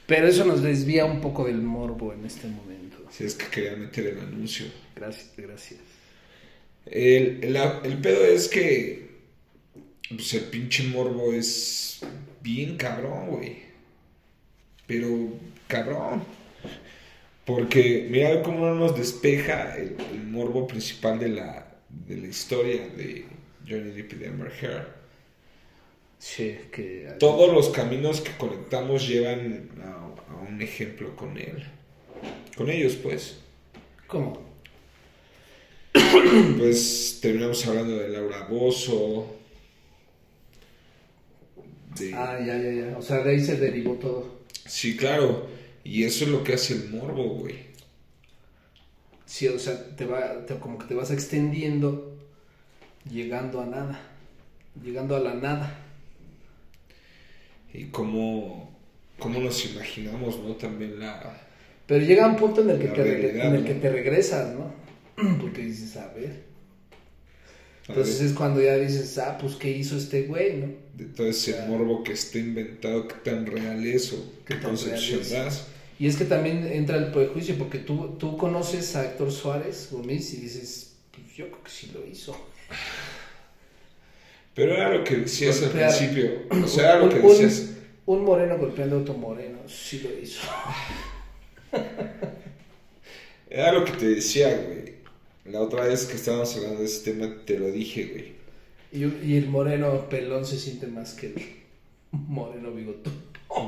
B: Pero eso nos desvía un poco del morbo en este momento.
A: Si es que quería meter el anuncio.
B: Gracias, gracias.
A: El, el, el pedo es que pues el pinche morbo es bien cabrón, güey. Pero cabrón. Porque mira cómo no nos despeja el, el morbo principal de la, de la historia de Johnny Depp y de Amber Heard.
B: Sí, que...
A: Todos los caminos que conectamos llevan a, a un ejemplo con él. Con ellos, pues.
B: ¿Cómo?
A: Pues terminamos hablando de Laura Bozo. De...
B: Ah, ya, ya, ya. O sea, de ahí se derivó todo.
A: Sí, claro. Y eso es lo que hace el morbo, güey.
B: Sí, o sea, te va, te- como que te vas extendiendo, llegando a nada, llegando a la nada.
A: Y cómo, cómo nos imaginamos, ¿no? También la...
B: Pero llega un punto en el que, te,
A: realidad,
B: en el que te regresas, ¿no? Porque dices, a ver. Entonces es cuando ya dices, ah, pues, ¿qué hizo este güey, no?
A: de todo ese morbo que está inventado, qué tan real es o
B: Qué
A: concepción das.
B: Y es que también entra el prejuicio, porque tú, tú conoces a Héctor Suárez Gómez y dices, pues yo creo que sí lo hizo.
A: Pero era lo que decías al principio. O sea, era lo
B: Un-
A: que decías.
B: Un moreno golpeando a otro moreno, sí lo hizo.
A: Era lo que te decía, güey. La otra vez que estábamos hablando de ese tema, te lo dije, güey.
B: Y, y el moreno pelón se siente más que el moreno bigotón.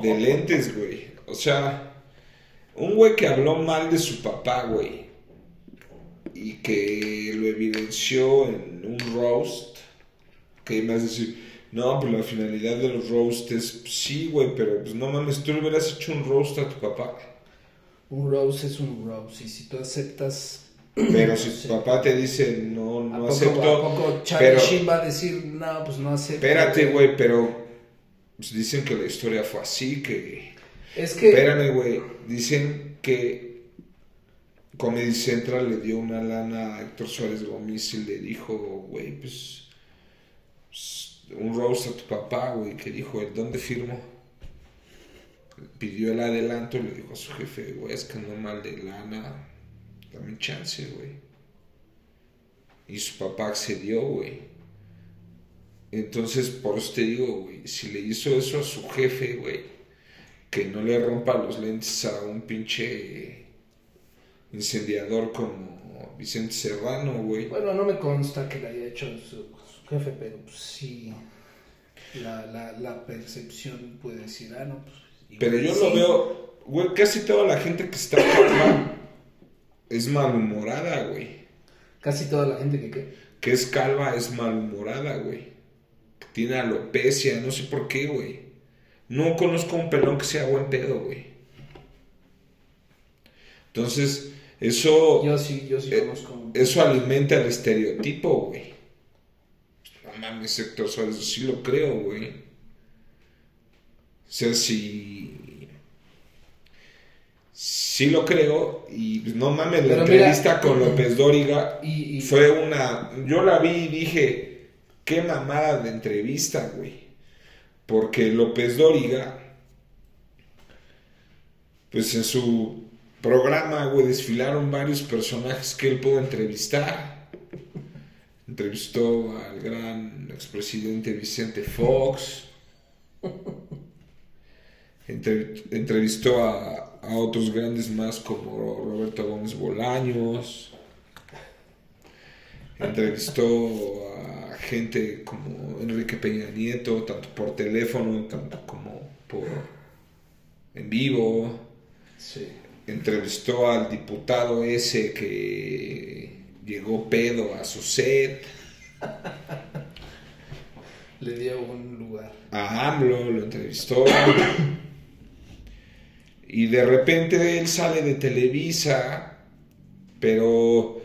A: De lentes, güey. O sea, un güey que habló mal de su papá, güey. Y que lo evidenció en un roast. Que me vas a decir, no, pues la finalidad de los roasts es, pues, sí, güey, pero pues no mames, tú le hubieras hecho un roast a tu papá.
B: Un rose es un rose. Y si tú aceptas.
A: Pero si
B: Sí.
A: tu papá te dice, no,
B: ¿A
A: no
B: poco,
A: acepto.
B: ¿A poco
A: pero-
B: Sheen va a decir, no, pues no acepto?
A: Espérate, güey, pero pues, dicen que la historia fue así, que...
B: Es que.
A: Espérame, güey. Dicen que Comedy Central le dio una lana a Héctor Suárez Gómez y le dijo, güey, pues, un roast a tu papá, güey, que dijo, ¿el dónde firmo? Pidió el adelanto y le dijo a su jefe, güey, es que no mal de lana, dame chance, güey. Y su papá accedió, güey. Entonces, por eso te digo, güey, si le hizo eso a su jefe, güey, que no le rompa los lentes a un pinche incendiador como Vicente Serrano, güey.
B: Bueno, no me consta que le haya hecho su jefe, pero pues sí. La, la, la percepción puede decir, ah, no, pues.
A: Pero yo
B: sí.
A: lo veo, güey, casi toda la gente que está calva es malhumorada, güey.
B: Casi toda la gente que qué.
A: Que es calva es malhumorada, güey. Que tiene alopecia, no sé por qué, güey. No conozco un pelón que sea buen pedo, güey. Entonces, eso...
B: Yo sí, yo sí
A: Eh,
B: conozco.
A: Eso alimenta el estereotipo, güey. Mames, Héctor Suárez, sí lo creo, güey. O sea, sí. Sí lo creo. Y pues, no mames, la
B: Pero
A: entrevista
B: mira-
A: con López Dóriga
B: Y, y-
A: fue una. Yo la vi y dije, qué mamada de entrevista, güey. Porque López Dóriga, pues en su programa, güey, desfilaron varios personajes que él pudo entrevistar. Entrevistó al gran expresidente Vicente Fox. Entre- entrevistó a, a otros grandes más como Roberto Gómez Bolaños. Entrevistó a gente como Enrique Peña Nieto, tanto por teléfono, tanto como por en vivo.
B: Sí.
A: Entrevistó al diputado ese que llegó pedo a su set.
B: Le dio un lugar.
A: A AMLO lo entrevistó. Y de repente él sale de Televisa, pero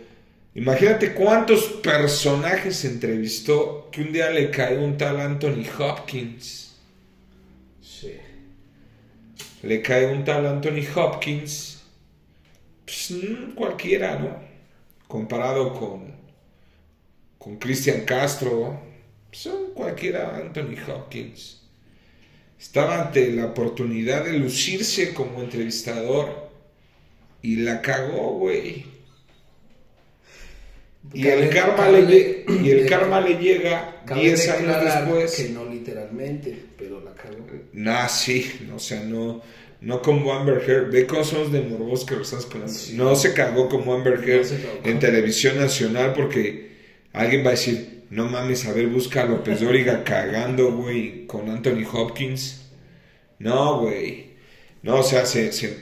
A: imagínate cuántos personajes entrevistó que un día le cae un tal Anthony Hopkins.
B: Sí.
A: Le cae un tal Anthony Hopkins. Pues mm, cualquiera, ¿no? Comparado con, con Cristian Castro. Son cualquiera Anthony Hopkins. Estaba ante la oportunidad de lucirse como entrevistador y la cagó, güey. Y el karma le, y el karma le llega
B: Cabe
A: 10 años después.
B: Que no literalmente, pero la cagó.
A: Nah, sí, o sea, no, no como Amber Heard. Ve cómo somos de morbos que lo estás.
B: Sí.
A: No se cagó como Amber Heard
B: No
A: en televisión nacional porque alguien va a decir, no mames, a ver, busca a López Dóriga cagando, güey, con Anthony Hopkins. No, güey. No, o sea, se, se-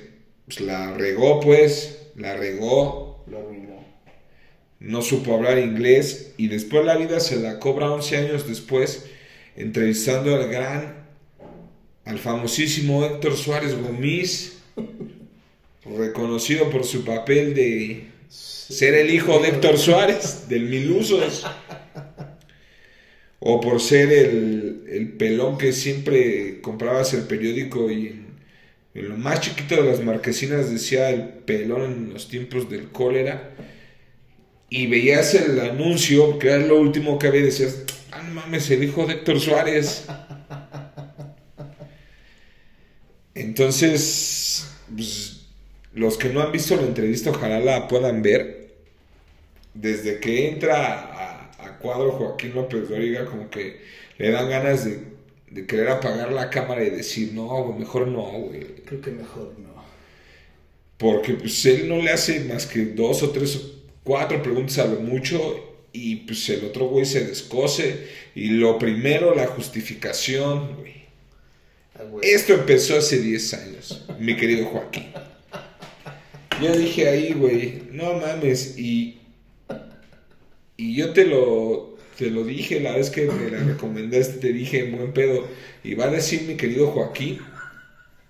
A: pues, la regó, pues, la regó.
B: Lo arruinó.
A: No supo hablar inglés y después la vida se la cobra 11 años después entrevistando al gran, al famosísimo Héctor Suárez Gómez, reconocido por su papel de ser el hijo de Héctor Suárez, del Milusos, o por ser el, el pelón que siempre comprabas el periódico y en, lo más chiquito de las marquesinas decía el pelón en los tiempos del cólera y veías el anuncio, que era lo último que había, y decías, ah, mames, el hijo de Héctor Suárez. Entonces, pues, los que no han visto la entrevista, ojalá la puedan ver. Desde que entra a, a cuadro Joaquín López Dóriga, como que le dan ganas de, de querer apagar la cámara y decir, no, güey, mejor no, güey.
B: Creo que mejor no.
A: Porque pues él no le hace más que dos o tres o cuatro preguntas a lo mucho y pues el otro güey se descose y lo primero la justificación, güey.
B: Ah.
A: Esto empezó hace 10 años, mi querido Joaquín. Yo dije ahí, güey, no mames y y yo te lo te lo dije la vez que me la recomendaste, te dije en buen pedo y va a decir mi querido Joaquín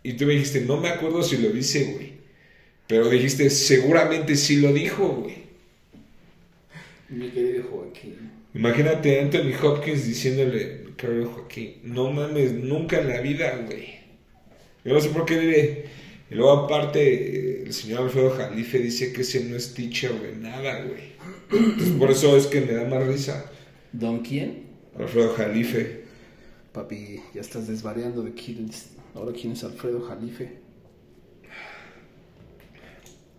A: y tú me dijiste, no me acuerdo si lo dice, güey. Pero dijiste, seguramente sí lo dijo, güey.
B: Mi querido Joaquín.
A: Imagínate a Anthony Hopkins diciéndole, querido Joaquín, no mames, nunca en la vida, güey. Yo no sé por qué le... Y luego aparte, el señor Alfredo Jalife dice que ese no es teacher de nada, güey. Entonces, por eso es que me da más risa.
B: ¿Don quién?
A: Alfredo Jalife.
B: Papi, ya estás desvariando de quién es. Ahora quién es Alfredo Jalife.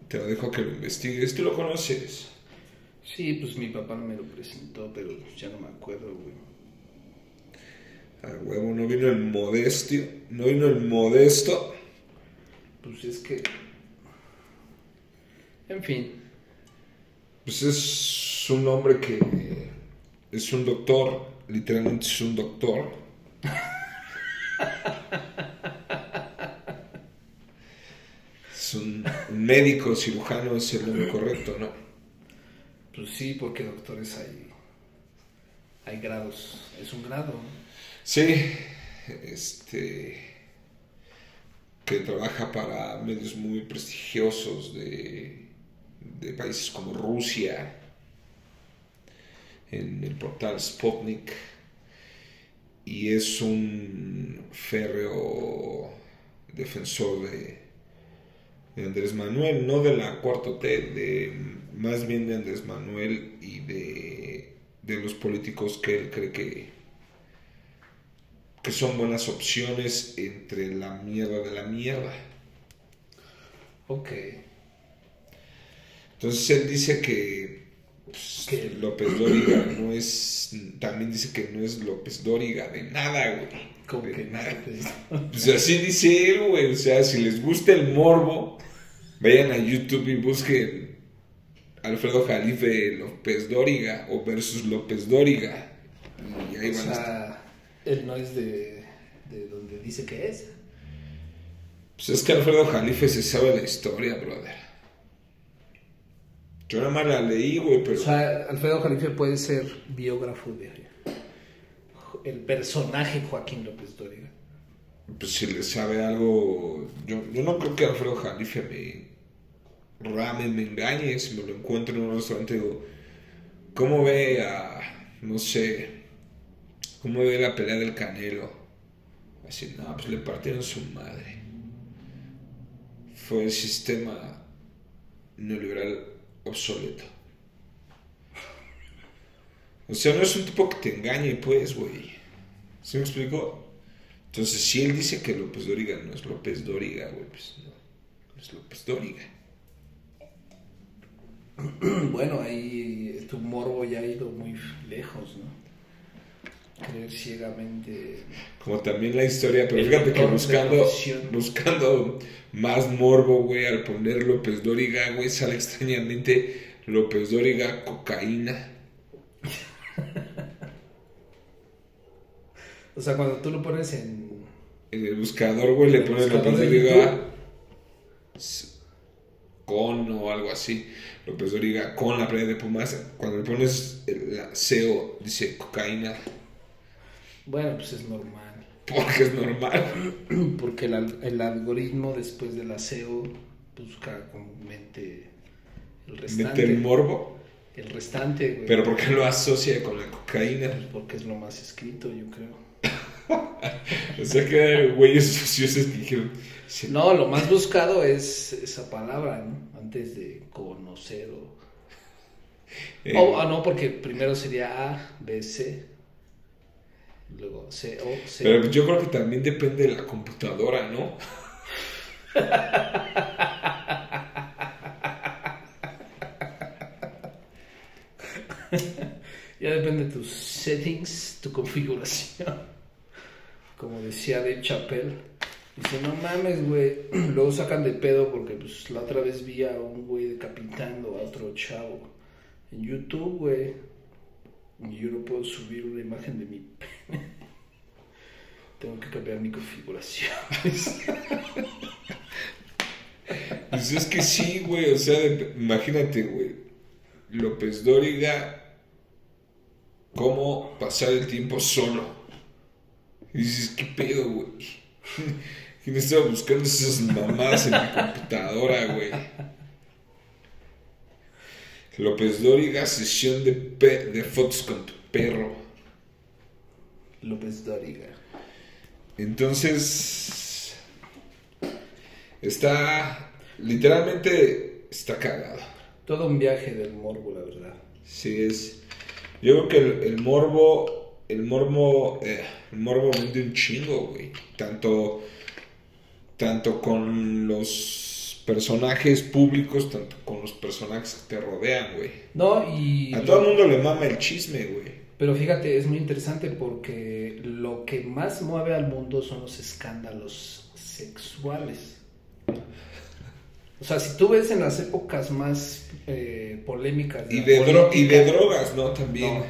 A: Te lo dejo que lo investigues. Tú lo conoces.
B: Sí, pues mi papá me lo presentó, pero ya no me acuerdo, güey.
A: A huevo, no vino el modesto. No vino el modesto.
B: Pues es que. En fin.
A: Pues es un hombre que es un doctor, literalmente es un doctor. Es un un médico, cirujano, es el nombre correcto, ¿no?
B: Pues sí, porque doctores hay. Hay grados. Es un grado.
A: Sí, este que trabaja para medios muy prestigiosos de, de países como Rusia, en el portal Sputnik, y es un férreo defensor de, de Andrés Manuel, no de la cuarta T, de, más bien de Andrés Manuel y de, de los políticos que él cree que, que son buenas opciones entre la mierda de la mierda.
B: Ok.
A: Entonces él dice que pues, López Dóriga no es, también dice que no es López Dóriga de nada, güey.
B: Como
A: De
B: que
A: nada. Pues así dice él, güey. O sea, si les gusta el morbo, vayan a YouTube y busquen Alfredo Jalife López Dóriga o versus López Dóriga. Y ahí
B: O
A: van a estar.
B: Él no es de, de donde dice que es.
A: Pues es que Alfredo Jalife se sabe la historia, brother. Yo nada más la leí, güey, pero...
B: O sea, Alfredo Jalife puede ser biógrafo de el personaje Joaquín López Dóriga.
A: pues si le sabe algo... Yo, yo no creo que Alfredo Jalife me rame, me engañe si me lo encuentro en un restaurante. Digo, ¿cómo ve a... no sé... ¿Cómo ve la pelea del Canelo? Así, no, pues le partieron su madre. Fue el sistema neoliberal obsoleto. O sea, no es un tipo que te engañe, pues, güey. ¿Sí me explico? Entonces, si él dice que López Dóriga no es López Dóriga, güey, pues no. es López Dóriga.
B: Bueno, ahí tu morbo ya ha ido muy lejos, ¿no? Creer ciegamente.
A: Como también la historia, pero fíjate que buscando, buscando más morbo, güey, al poner López Dóriga, güey, sale extrañamente López Dóriga cocaína.
B: O sea, cuando tú lo pones en.
A: En el buscador, güey, le
B: ¿El
A: pones López Dóriga con o algo así. López Dóriga con la playa de Pumas. Cuando le pones la SEO, dice cocaína,
B: Bueno, pues es normal.
A: porque es normal.
B: Porque el, el algoritmo después del aseo busca comúnmente el restante.
A: Mete el morbo,
B: el restante, güey.
A: pero ¿por qué lo asocia con la cocaína?
B: Pues porque es lo más escrito, yo creo.
A: O sea que güeyes que dijeron, "Sí,
B: No, lo más buscado es esa palabra, ¿no? Antes de conocer o...
A: eh,
B: Oh, ah, no, porque primero sería A, B, C. Luego.
A: Pero yo creo que también depende de la computadora, ¿no?
B: Ya depende de tus settings, tu configuración. Como decía Dave Chappelle. Dice, no mames, güey. Luego sacan de pedo porque pues la otra vez vi a un güey decapitando a otro chavo en YouTube, güey. Y yo no puedo subir una imagen de mi pene. Tengo que cambiar mi configuración.
A: Pues es que sí, güey, o sea, imagínate, güey, López Dóriga, cómo pasar el tiempo solo. Y dices, ¿qué pedo, güey? ¿Quién estaba buscando esas mamadas en mi computadora, güey? López Dóriga, sesión de, pe- de fotos con tu perro.
B: López Dóriga.
A: Entonces, está, literalmente, está cagado.
B: Todo un viaje del morbo, la verdad.
A: Sí, es. Yo creo que el, el morbo. El morbo. eh, el morbo vende un chingo, güey. Tanto. Tanto con los personajes públicos, tanto con los personajes que te rodean, güey.
B: No, y...
A: A todo el mundo le mama el chisme, güey.
B: Pero fíjate, es muy interesante porque lo que más mueve al mundo son los escándalos sexuales. O sea, si tú ves en las épocas más eh, polémicas
A: Y de, y de drogas, ¿no? También.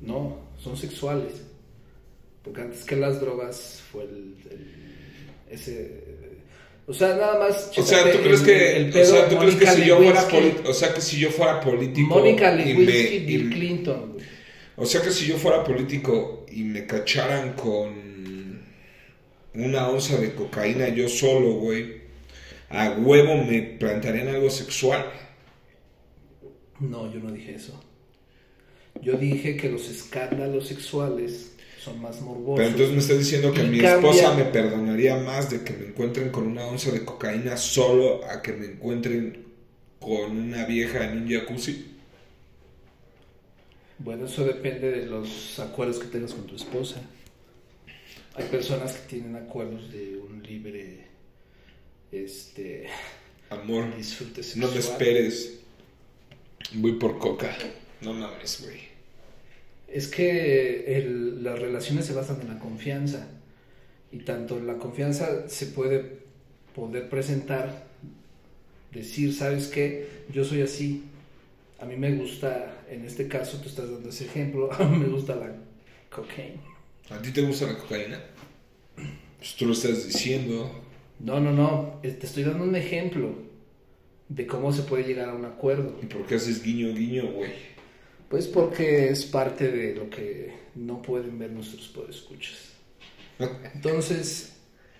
B: No, no, son sexuales. Porque antes que las drogas fue el, el- ese o sea, nada más
A: O sea, ¿tú crees
B: el-
A: que,
B: el
A: o sea, ¿tú crees que si yo fuera político, o sea, que si yo fuera político
B: Mónica
A: y
B: Lewinsky
A: me-
B: y Bill Clinton, güey.
A: O sea que si yo fuera político y me cacharan con una onza de cocaína yo solo, güey, a huevo me plantearían algo sexual.
B: No, yo no dije eso. Yo dije que los escándalos sexuales son más morbosos.
A: Pero entonces me estás diciendo que mi
B: cambia-
A: esposa me perdonaría más de que me encuentren con una onza de cocaína solo a que me encuentren con una vieja en un jacuzzi.
B: Bueno, eso depende de los acuerdos que tengas con tu esposa. Hay personas que tienen acuerdos de un libre este
A: Amor,
B: disfrute
A: no
B: sexual.
A: me esperes. Voy por coca. No mames, güey.
B: Es que el- las relaciones se basan en la confianza y tanto la confianza se puede poder presentar, decir, ¿sabes qué? Yo soy así A mí me gusta, en este caso tú estás dando ese ejemplo, a mí me gusta la cocaine.
A: ¿A ti te gusta la cocaína? Pues tú lo estás diciendo.
B: No, no, no, eh, te estoy dando un ejemplo de cómo se puede llegar a un acuerdo.
A: ¿Y por qué haces guiño, guiño, güey?
B: Pues porque es parte de lo que no pueden ver nuestros podescuchas. Entonces,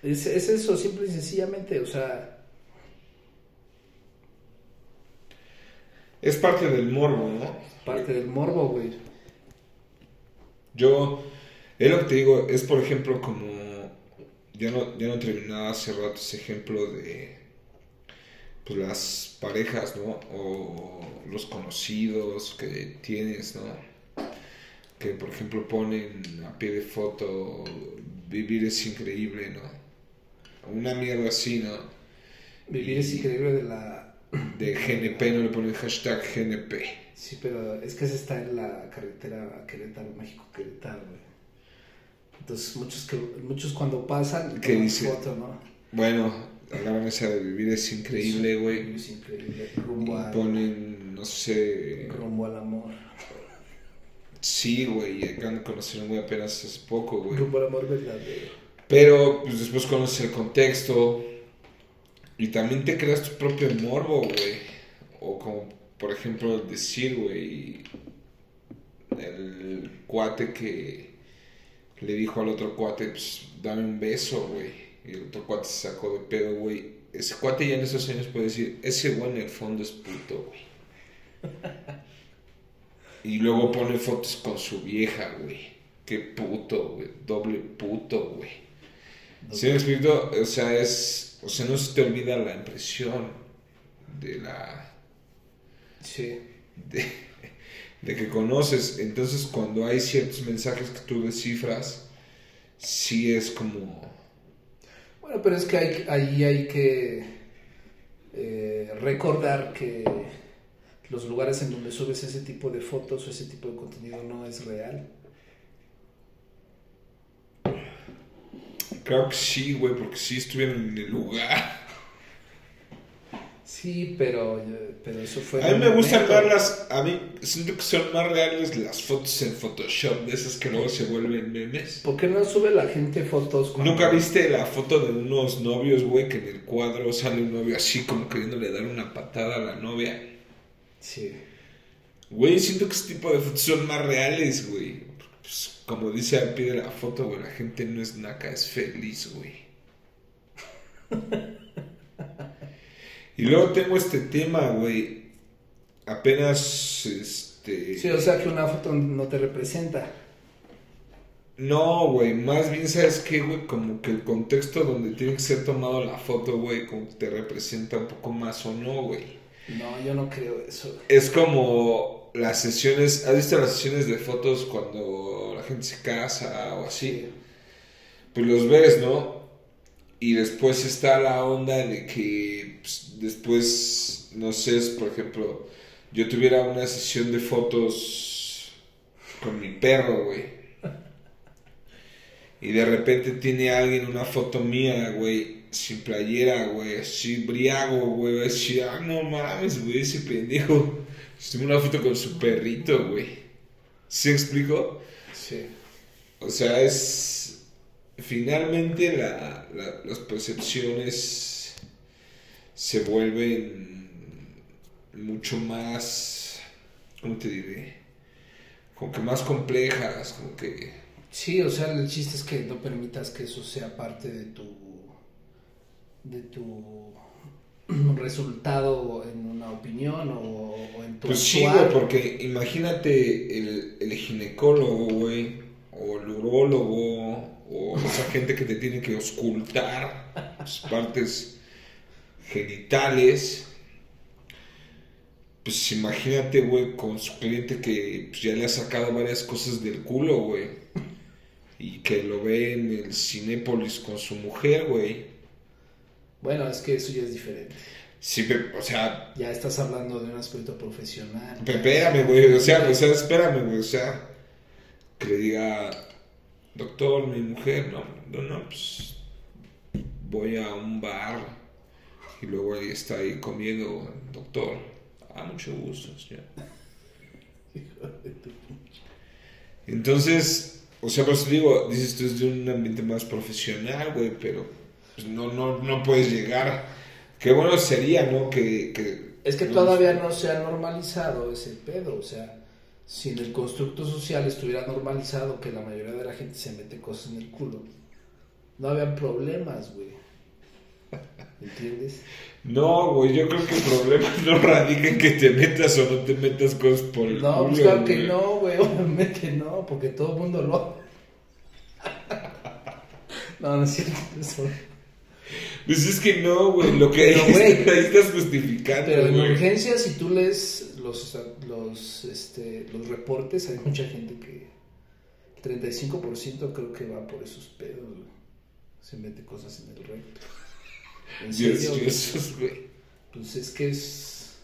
B: es, es eso, simple y sencillamente, o sea,
A: Es parte del morbo, ¿no?
B: parte del morbo, güey.
A: Yo, es lo que te digo, es por ejemplo como, ya no, ya no terminaba hace rato ese ejemplo de pues, las parejas, ¿no? O los conocidos que tienes, ¿no? Que por ejemplo ponen a pie de foto, vivir es increíble, ¿no? Una mierda así, ¿no?
B: Vivir es increíble de la...
A: De GNP, no le ponen hashtag GNP.
B: Sí, pero es que ese está en la carretera Querétaro, México, Querétaro, güey. Entonces, muchos, que, muchos cuando pasan,
A: ¿Qué
B: toman
A: dice?
B: foto, ¿no?
A: Bueno, agarran esa de vivir es increíble, güey.
B: Es increíble. Rumbo,
A: Y
B: al-
A: ponen, no sé,
B: rumbo al amor.
A: sí, güey, y acaban de conocer muy apenas hace poco, güey.
B: Rumbo al amor verdadero.
A: Pero, pues después conoces el contexto y también te creas tu propio morbo, güey. O como, por ejemplo, decir, güey, el cuate que le dijo al otro cuate, pues, dame un beso, güey. Y el otro cuate se sacó de pedo, güey. Ese cuate ya en esos años puede decir, ese güey en el fondo es puto, güey. Y luego pone fotos con su vieja, güey. Qué puto, güey. Doble puto, güey. ¿Sí me explico? O sea, es... O sea, no se te olvida la impresión de la...
B: Sí.
A: De, de que conoces. Entonces, cuando hay ciertos mensajes que tú descifras, sí es como...
B: Bueno, pero es que ahí hay que eh, recordar que los lugares en donde subes ese tipo de fotos o ese tipo de contenido no es real.
A: Claro que sí, güey, porque sí estuvieron en el lugar.
B: Sí, pero, eh, pero eso fue...
A: A mí me gustan más las... A mí siento que son más reales las fotos en Photoshop, de esas que luego se vuelven memes.
B: ¿Por qué no sube la gente fotos? cuando-
A: ¿Nunca viste la foto de unos novios, güey, que en el cuadro sale un novio así como queriéndole dar una patada a la novia?
B: Sí.
A: Güey, siento que ese tipo de fotos son más reales, güey. Pues, como dice al pie de la foto, güey, la gente no es naca, es feliz, güey. y luego tengo este tema, güey. Apenas, este...
B: Sí, o sea que una foto no te representa.
A: No, güey, más bien, ¿sabes qué, güey? Como que el contexto donde tiene que ser tomado la foto, güey, como que te representa un poco más o no, güey.
B: No, yo no creo eso. güey.
A: Es como las sesiones, ¿has visto las sesiones de fotos cuando la gente se casa o así? Pues los ves, ¿no? Y después está la onda de que pues, después, no sé, por ejemplo, yo tuviera una sesión de fotos con mi perro, güey. Y de repente tiene alguien una foto mía, güey, sin playera, güey, así briago, güey, va a decir, ah, no mames, güey, ese pendejo. Tengo una foto con su perrito, güey. ¿Sí explico?
B: Sí.
A: O sea, es. Finalmente la- la- las percepciones se vuelven mucho más. ¿Cómo te diré? Como que más complejas, como que.
B: Sí, o sea, el chiste es que no permitas que eso sea parte de tu de tu resultado en una opinión o, o en tu
A: Pues sí,
B: actuar.
A: porque imagínate el, el ginecólogo, güey, o el urólogo, o esa gente que te tiene que ocultar partes genitales. Pues imagínate, güey, con su cliente que pues, ya le ha sacado varias cosas del culo, güey. Y que lo ve en el Cinépolis con su mujer, güey.
B: Bueno, es que eso ya es diferente.
A: Sí, pe- o sea,
B: Ya estás hablando de un aspecto profesional.
A: Pe- Espérame, güey, o sea, o sea, espérame, güey, o sea, que le diga, doctor, mi mujer, no, no, no, pues voy a un bar y luego ahí está ahí comiendo, doctor, Ah, mucho gusto, señor. Entonces, o sea, pues digo, dices tú es de un ambiente más profesional, güey, pero pues, no, no, no puedes llegar. Qué bueno sería, ¿no? Que, que
B: Es que todavía no se ha normalizado ese pedo, o sea, si en el constructo social estuviera normalizado que la mayoría de la gente se mete cosas en el culo, no habían problemas, güey. ¿Entiendes?
A: No, güey, yo creo que el problema no radica en que te metas o no te metas cosas por el
B: No,
A: culo,
B: pues claro que no, güey, obviamente no, porque todo el mundo lo... No, no es cierto, eso.
A: Pues es que no, güey, lo que
B: Pero,
A: ahí,
B: güey,
A: ahí estás justificando,
B: Pero en
A: güey.
B: urgencias, si tú lees los, los, este, los reportes, hay mucha gente que... 35% creo que va por esos pedos, güey. Se mete cosas en el recto. En serio, güey.
A: Dios, güey.
B: Pues es que es,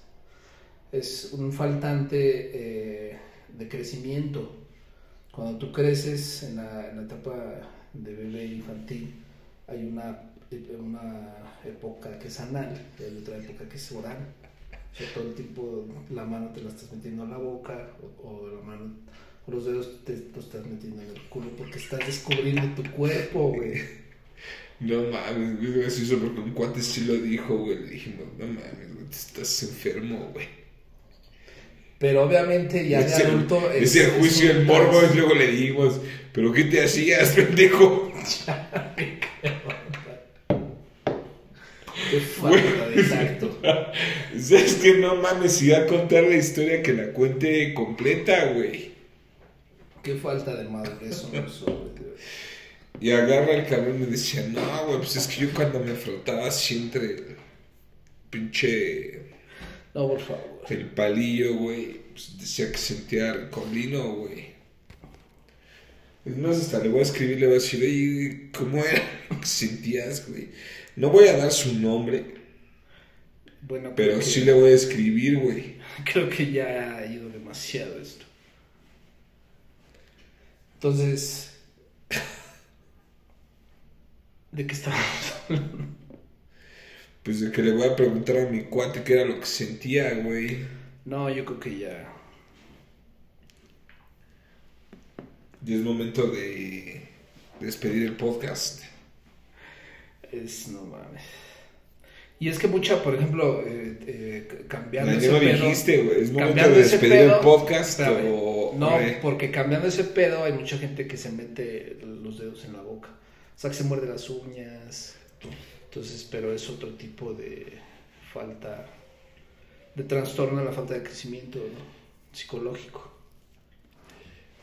B: es un faltante eh, de crecimiento. Cuando tú creces en la, en la etapa de bebé infantil, hay una, una época que es anal y hay otra época que es oral. O sea, todo el tiempo la mano te la estás metiendo a la boca o, o la mano o los dedos te los estás metiendo en el culo porque estás descubriendo tu cuerpo, güey.
A: No mames, güey, gracioso porque un cuate sí lo dijo, güey. Le dijimos, no mames, güey, estás enfermo, güey.
B: Pero obviamente ya de
A: Ese-
B: adulto... es-
A: Ese
B: es
A: juicio
B: un
A: el morbo y luego le dijimos, ¿pero qué te hacías, pendejo?
B: Qué falta de tacto.
A: Es que no mames, si va a contar la historia que la cuente completa, güey.
B: Qué falta de madurez son los.
A: Y agarra el cabrón y me decía, no, güey, pues es que yo cuando me frotaba así entre el pinche
B: No, por favor.
A: el palillo, güey, pues decía que sentía ricolino, güey. Es más, hasta le voy a escribir, le voy a decir, oye, ¿cómo era lo que sentías, güey? No voy a dar su nombre,
B: Bueno,
A: pero
B: que-
A: sí le voy a escribir, güey.
B: Creo que ya ha ido demasiado esto. Entonces, ¿de qué estábamos hablando?
A: Pues de que le voy a preguntar a mi cuate qué era lo que sentía, güey.
B: No, yo creo que ya.
A: Y es momento de despedir el podcast.
B: Es, no mames. Y es que mucha, por ejemplo, eh, eh, cambiando
A: Ya
B: ese
A: no
B: pedo.
A: dijiste. Es momento
B: cambiando
A: de
B: ese
A: despedir el
B: pedo-
A: podcast
B: espérame,
A: o...
B: No, porque cambiando ese pedo hay mucha gente que se mete los dedos en la boca. O sea, que se muerde las uñas. Entonces, pero es otro tipo de falta, de trastorno la falta de crecimiento ¿no? psicológico.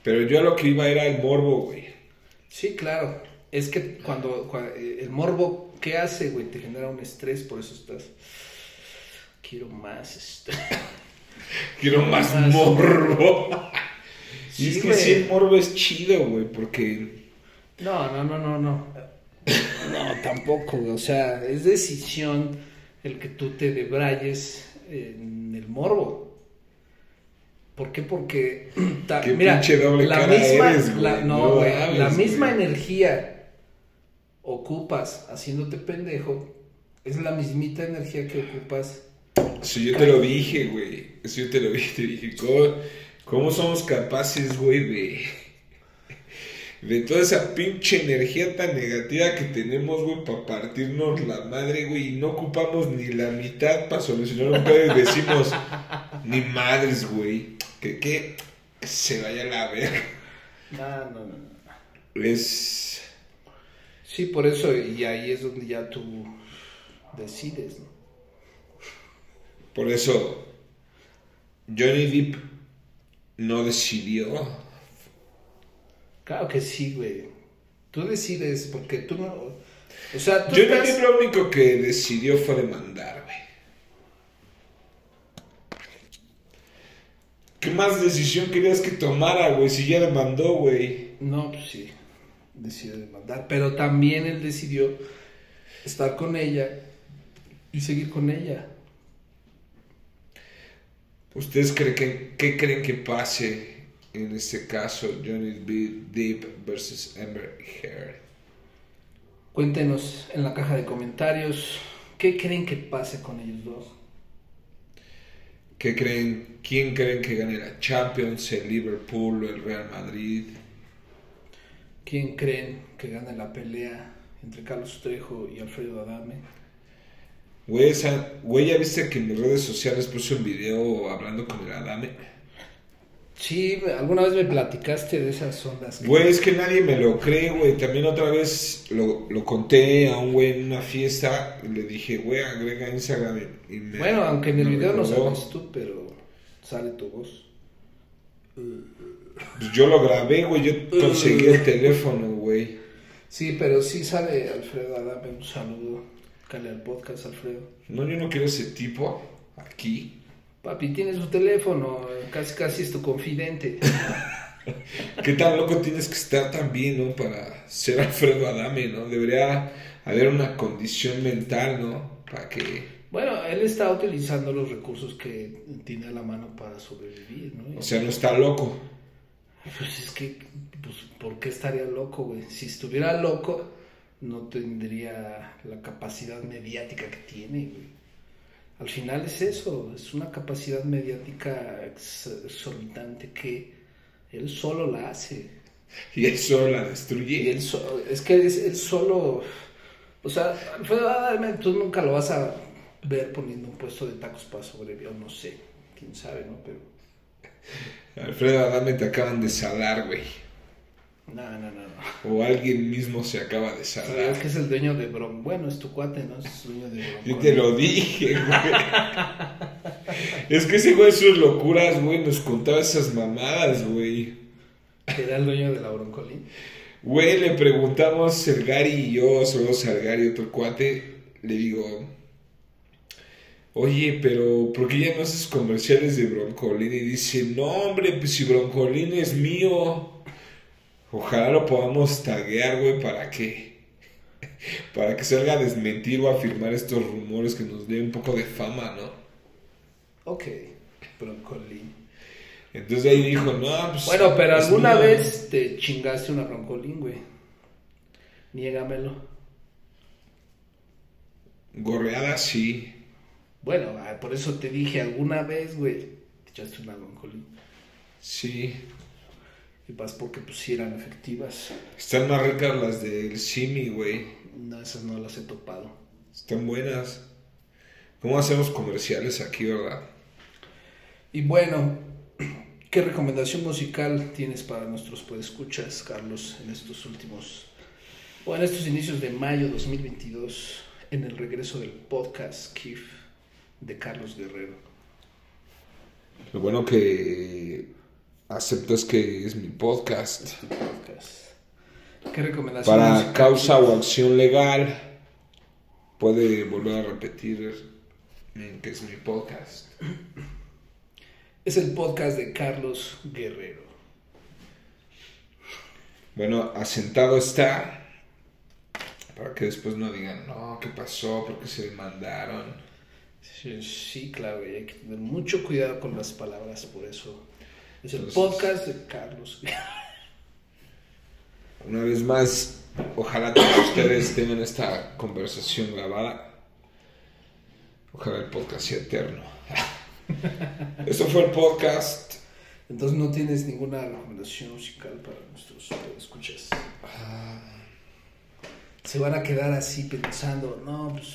A: Pero yo a lo que iba era el morbo, güey.
B: Sí, claro. Es que cuando, cua- eh, el morbo, ¿qué hace, güey? Te genera un estrés, por eso estás... Quiero más. este.
A: Quiero más
B: Más
A: morbo. y
B: Sí,
A: es que
B: güey.
A: sí, el morbo es chido, güey, porque...
B: No, no, no, no, no. No, tampoco, güey. O sea, es decisión el que tú te debrayes en el morbo. ¿Por qué? Porque, ta-
A: Qué
B: mira,
A: doble
B: la misma,
A: eres, güey.
B: la- no,
A: No
B: güey, la misma
A: güey.
B: energía ocupas haciéndote pendejo, es la mismita energía que ocupas.
A: Eso yo te lo dije, güey. Eso yo te lo dije. Te dije, ¿cómo, cómo somos capaces, güey, de... De toda esa pinche energía tan negativa que tenemos, güey, para partirnos la madre, güey, y no ocupamos ni la mitad para solucionar un pedo y decimos, ni madres, güey, que, que se vaya a la verga.
B: Ah, no, no, no.
A: Es...
B: Sí, por eso, y ahí es donde ya tú decides, ¿no?
A: Por eso Johnny Depp no decidió.
B: Claro que sí, güey. Tú decides, porque tú no. O sea, tú
A: Johnny
B: estás-
A: Depp lo único que decidió fue demandar, güey. ¿Qué más decisión querías que tomara, güey? Si ya demandó, güey.
B: No, pues sí. Decidió demandar. Pero también él decidió estar con ella y seguir con ella.
A: ¿Ustedes creen que, qué creen que pase en este caso Johnny Depp versus Amber Heard?
B: Cuéntenos en la caja de comentarios qué creen que pase con ellos dos.
A: ¿Qué creen? ¿Quién creen que gane la Champions? ¿El Liverpool o el Real Madrid?
B: ¿Quién creen que gane la pelea entre Carlos Trejo y Alfredo Adame?
A: Güey, güey, ¿ya viste que en mis redes sociales puse un video hablando con el Adame?
B: Sí, alguna vez me platicaste de esas ondas. que-
A: Güey, es que nadie me lo cree, güey. También otra vez lo, lo conté a un güey en una fiesta y le dije, güey, agrega Instagram y, me...
B: Bueno, aunque en el video no sales tú, pero sale tu voz.
A: Pues yo lo grabé, güey, yo conseguí el teléfono, güey.
B: Sí, pero sí sale Alfredo Adame. Un saludo. Cale al podcast, Alfredo.
A: No, yo no quiero ese tipo aquí.
B: Papi, tiene su teléfono. Casi, casi es tu confidente.
A: ¿Qué tan loco tienes que estar también, no? Para ser Alfredo Adame, ¿no? Debería haber una condición mental, ¿no? Para que...
B: Bueno, él está utilizando los recursos que tiene a la mano para sobrevivir, ¿no?
A: O sea, no está loco.
B: Pues es que, pues, ¿por qué estaría loco, güey? Si estuviera loco, no tendría la capacidad mediática que tiene, güey. Al final es eso, es una capacidad mediática ex- exorbitante que él solo la hace.
A: Y eso la
B: Y
A: destruye.
B: él so- es que es, él solo, o sea, tú nunca lo vas a ver poniendo un puesto de tacos para sobrevivir, no sé, quién sabe, ¿no? Pero,
A: Alfredo Adame te acaban de salar, güey.
B: no, no, no, no.
A: O alguien mismo se acaba de salar.
B: que es el dueño de Bron. Bueno, es tu cuate, ¿no? Es dueño de Bron.
A: Yo te lo dije, güey. es que ese güey sus locuras, güey, nos contaba esas mamadas, güey.
B: Era el dueño de la Broncolín.
A: Güey, le preguntamos Sergari y yo, solo Sergari y otro cuate, le digo, oye, pero ¿por qué ya no haces comerciales de Broncolín? Y dice, no, hombre, pues si Broncolín es mío, ojalá lo podamos taguear, güey, para que, para que salga a desmentir o afirmar estos rumores que nos dé un poco de fama, ¿no?
B: Ok, Broncolín.
A: Entonces ahí dijo, no, pues...
B: Bueno, pero alguna
A: mío".
B: vez te chingaste una Broncolín, güey. Niégamelo.
A: Gorreada, sí.
B: Bueno, ah, por eso te dije alguna vez, güey. Te echaste una Broncolín.
A: Sí.
B: Y vas porque pues sí eran efectivas.
A: Están más ricas las del Simi, güey.
B: No, esas no las he topado.
A: Están buenas. ¿Cómo hacemos comerciales aquí, verdad?
B: Y bueno, ¿qué recomendación musical tienes para nuestros podescuchas, Carlos, en estos últimos, o en estos inicios de mayo 2022, en el regreso del podcast KIF de Carlos Guerrero?
A: Lo bueno que aceptas que es mi podcast.
B: Podcast. ¿Qué recomendación
A: Para causa o acción legal, puede volver a repetir que es mi podcast.
B: Es el podcast de Carlos Guerrero.
A: Bueno, asentado está. Para que después no digan, no, ¿qué pasó? ¿Por qué se demandaron?
B: Sí, claro, y hay que tener mucho cuidado con las palabras, por eso es el
A: Entonces-
B: podcast de Carlos.
A: Una vez más, ojalá todos ustedes tengan esta conversación grabada. Ojalá el podcast sea eterno. Esto fue el podcast.
B: Entonces no tienes ninguna recomendación musical para nuestros escuchas. Se van a quedar así pensando, no, pues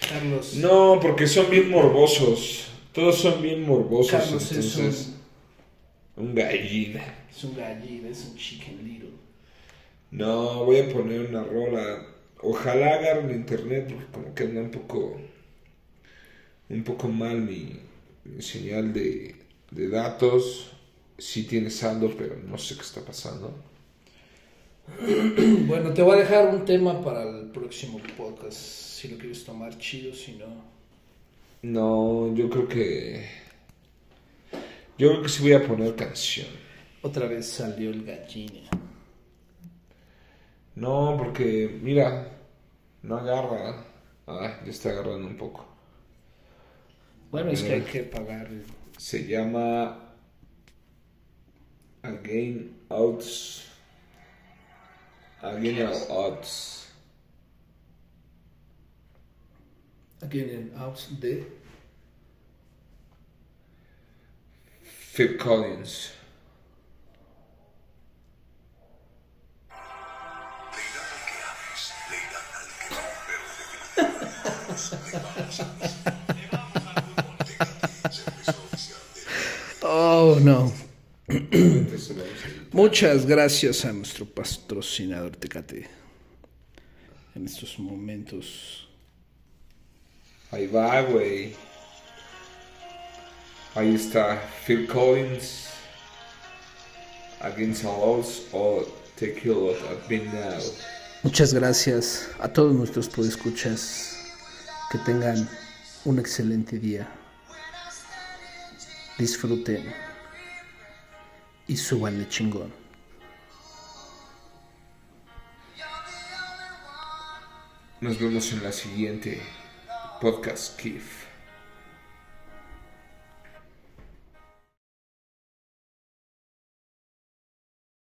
B: Carlos,
A: No, porque son bien morbosos. Todos son bien morbosos.
B: Carlos es
A: entonces,
B: un,
A: un gallina.
B: es un gallina, es un chicken little.
A: No, voy a poner una rola. Ojalá agarren internet porque como que anda un poco un poco mal mi, mi señal de, de datos. Sí tiene saldo, pero no sé qué está pasando.
B: Bueno, te voy a dejar un tema para el próximo podcast, si lo quieres tomar chido, si no.
A: No, yo creo que yo creo que sí voy a poner canción.
B: Otra vez salió el gallina.
A: No, porque mira, no agarra. Ah, ya está agarrando un poco.
B: Bueno, es que hay que pagar.
A: Se llama Again Outs. Again Outs.
B: Aquí en el house de
A: Phil Collins.
B: Oh, no. Muchas gracias a nuestro patrocinador Tecate. En estos momentos.
A: Ahí va, güey. Ahí está Phil Collins. Against All Odds o Tequila I've Been Now.
B: Muchas gracias a todos nuestros podescuchas. Que tengan un excelente día. Disfruten y súbanle chingón.
A: Nos vemos en la siguiente podcast, Kif.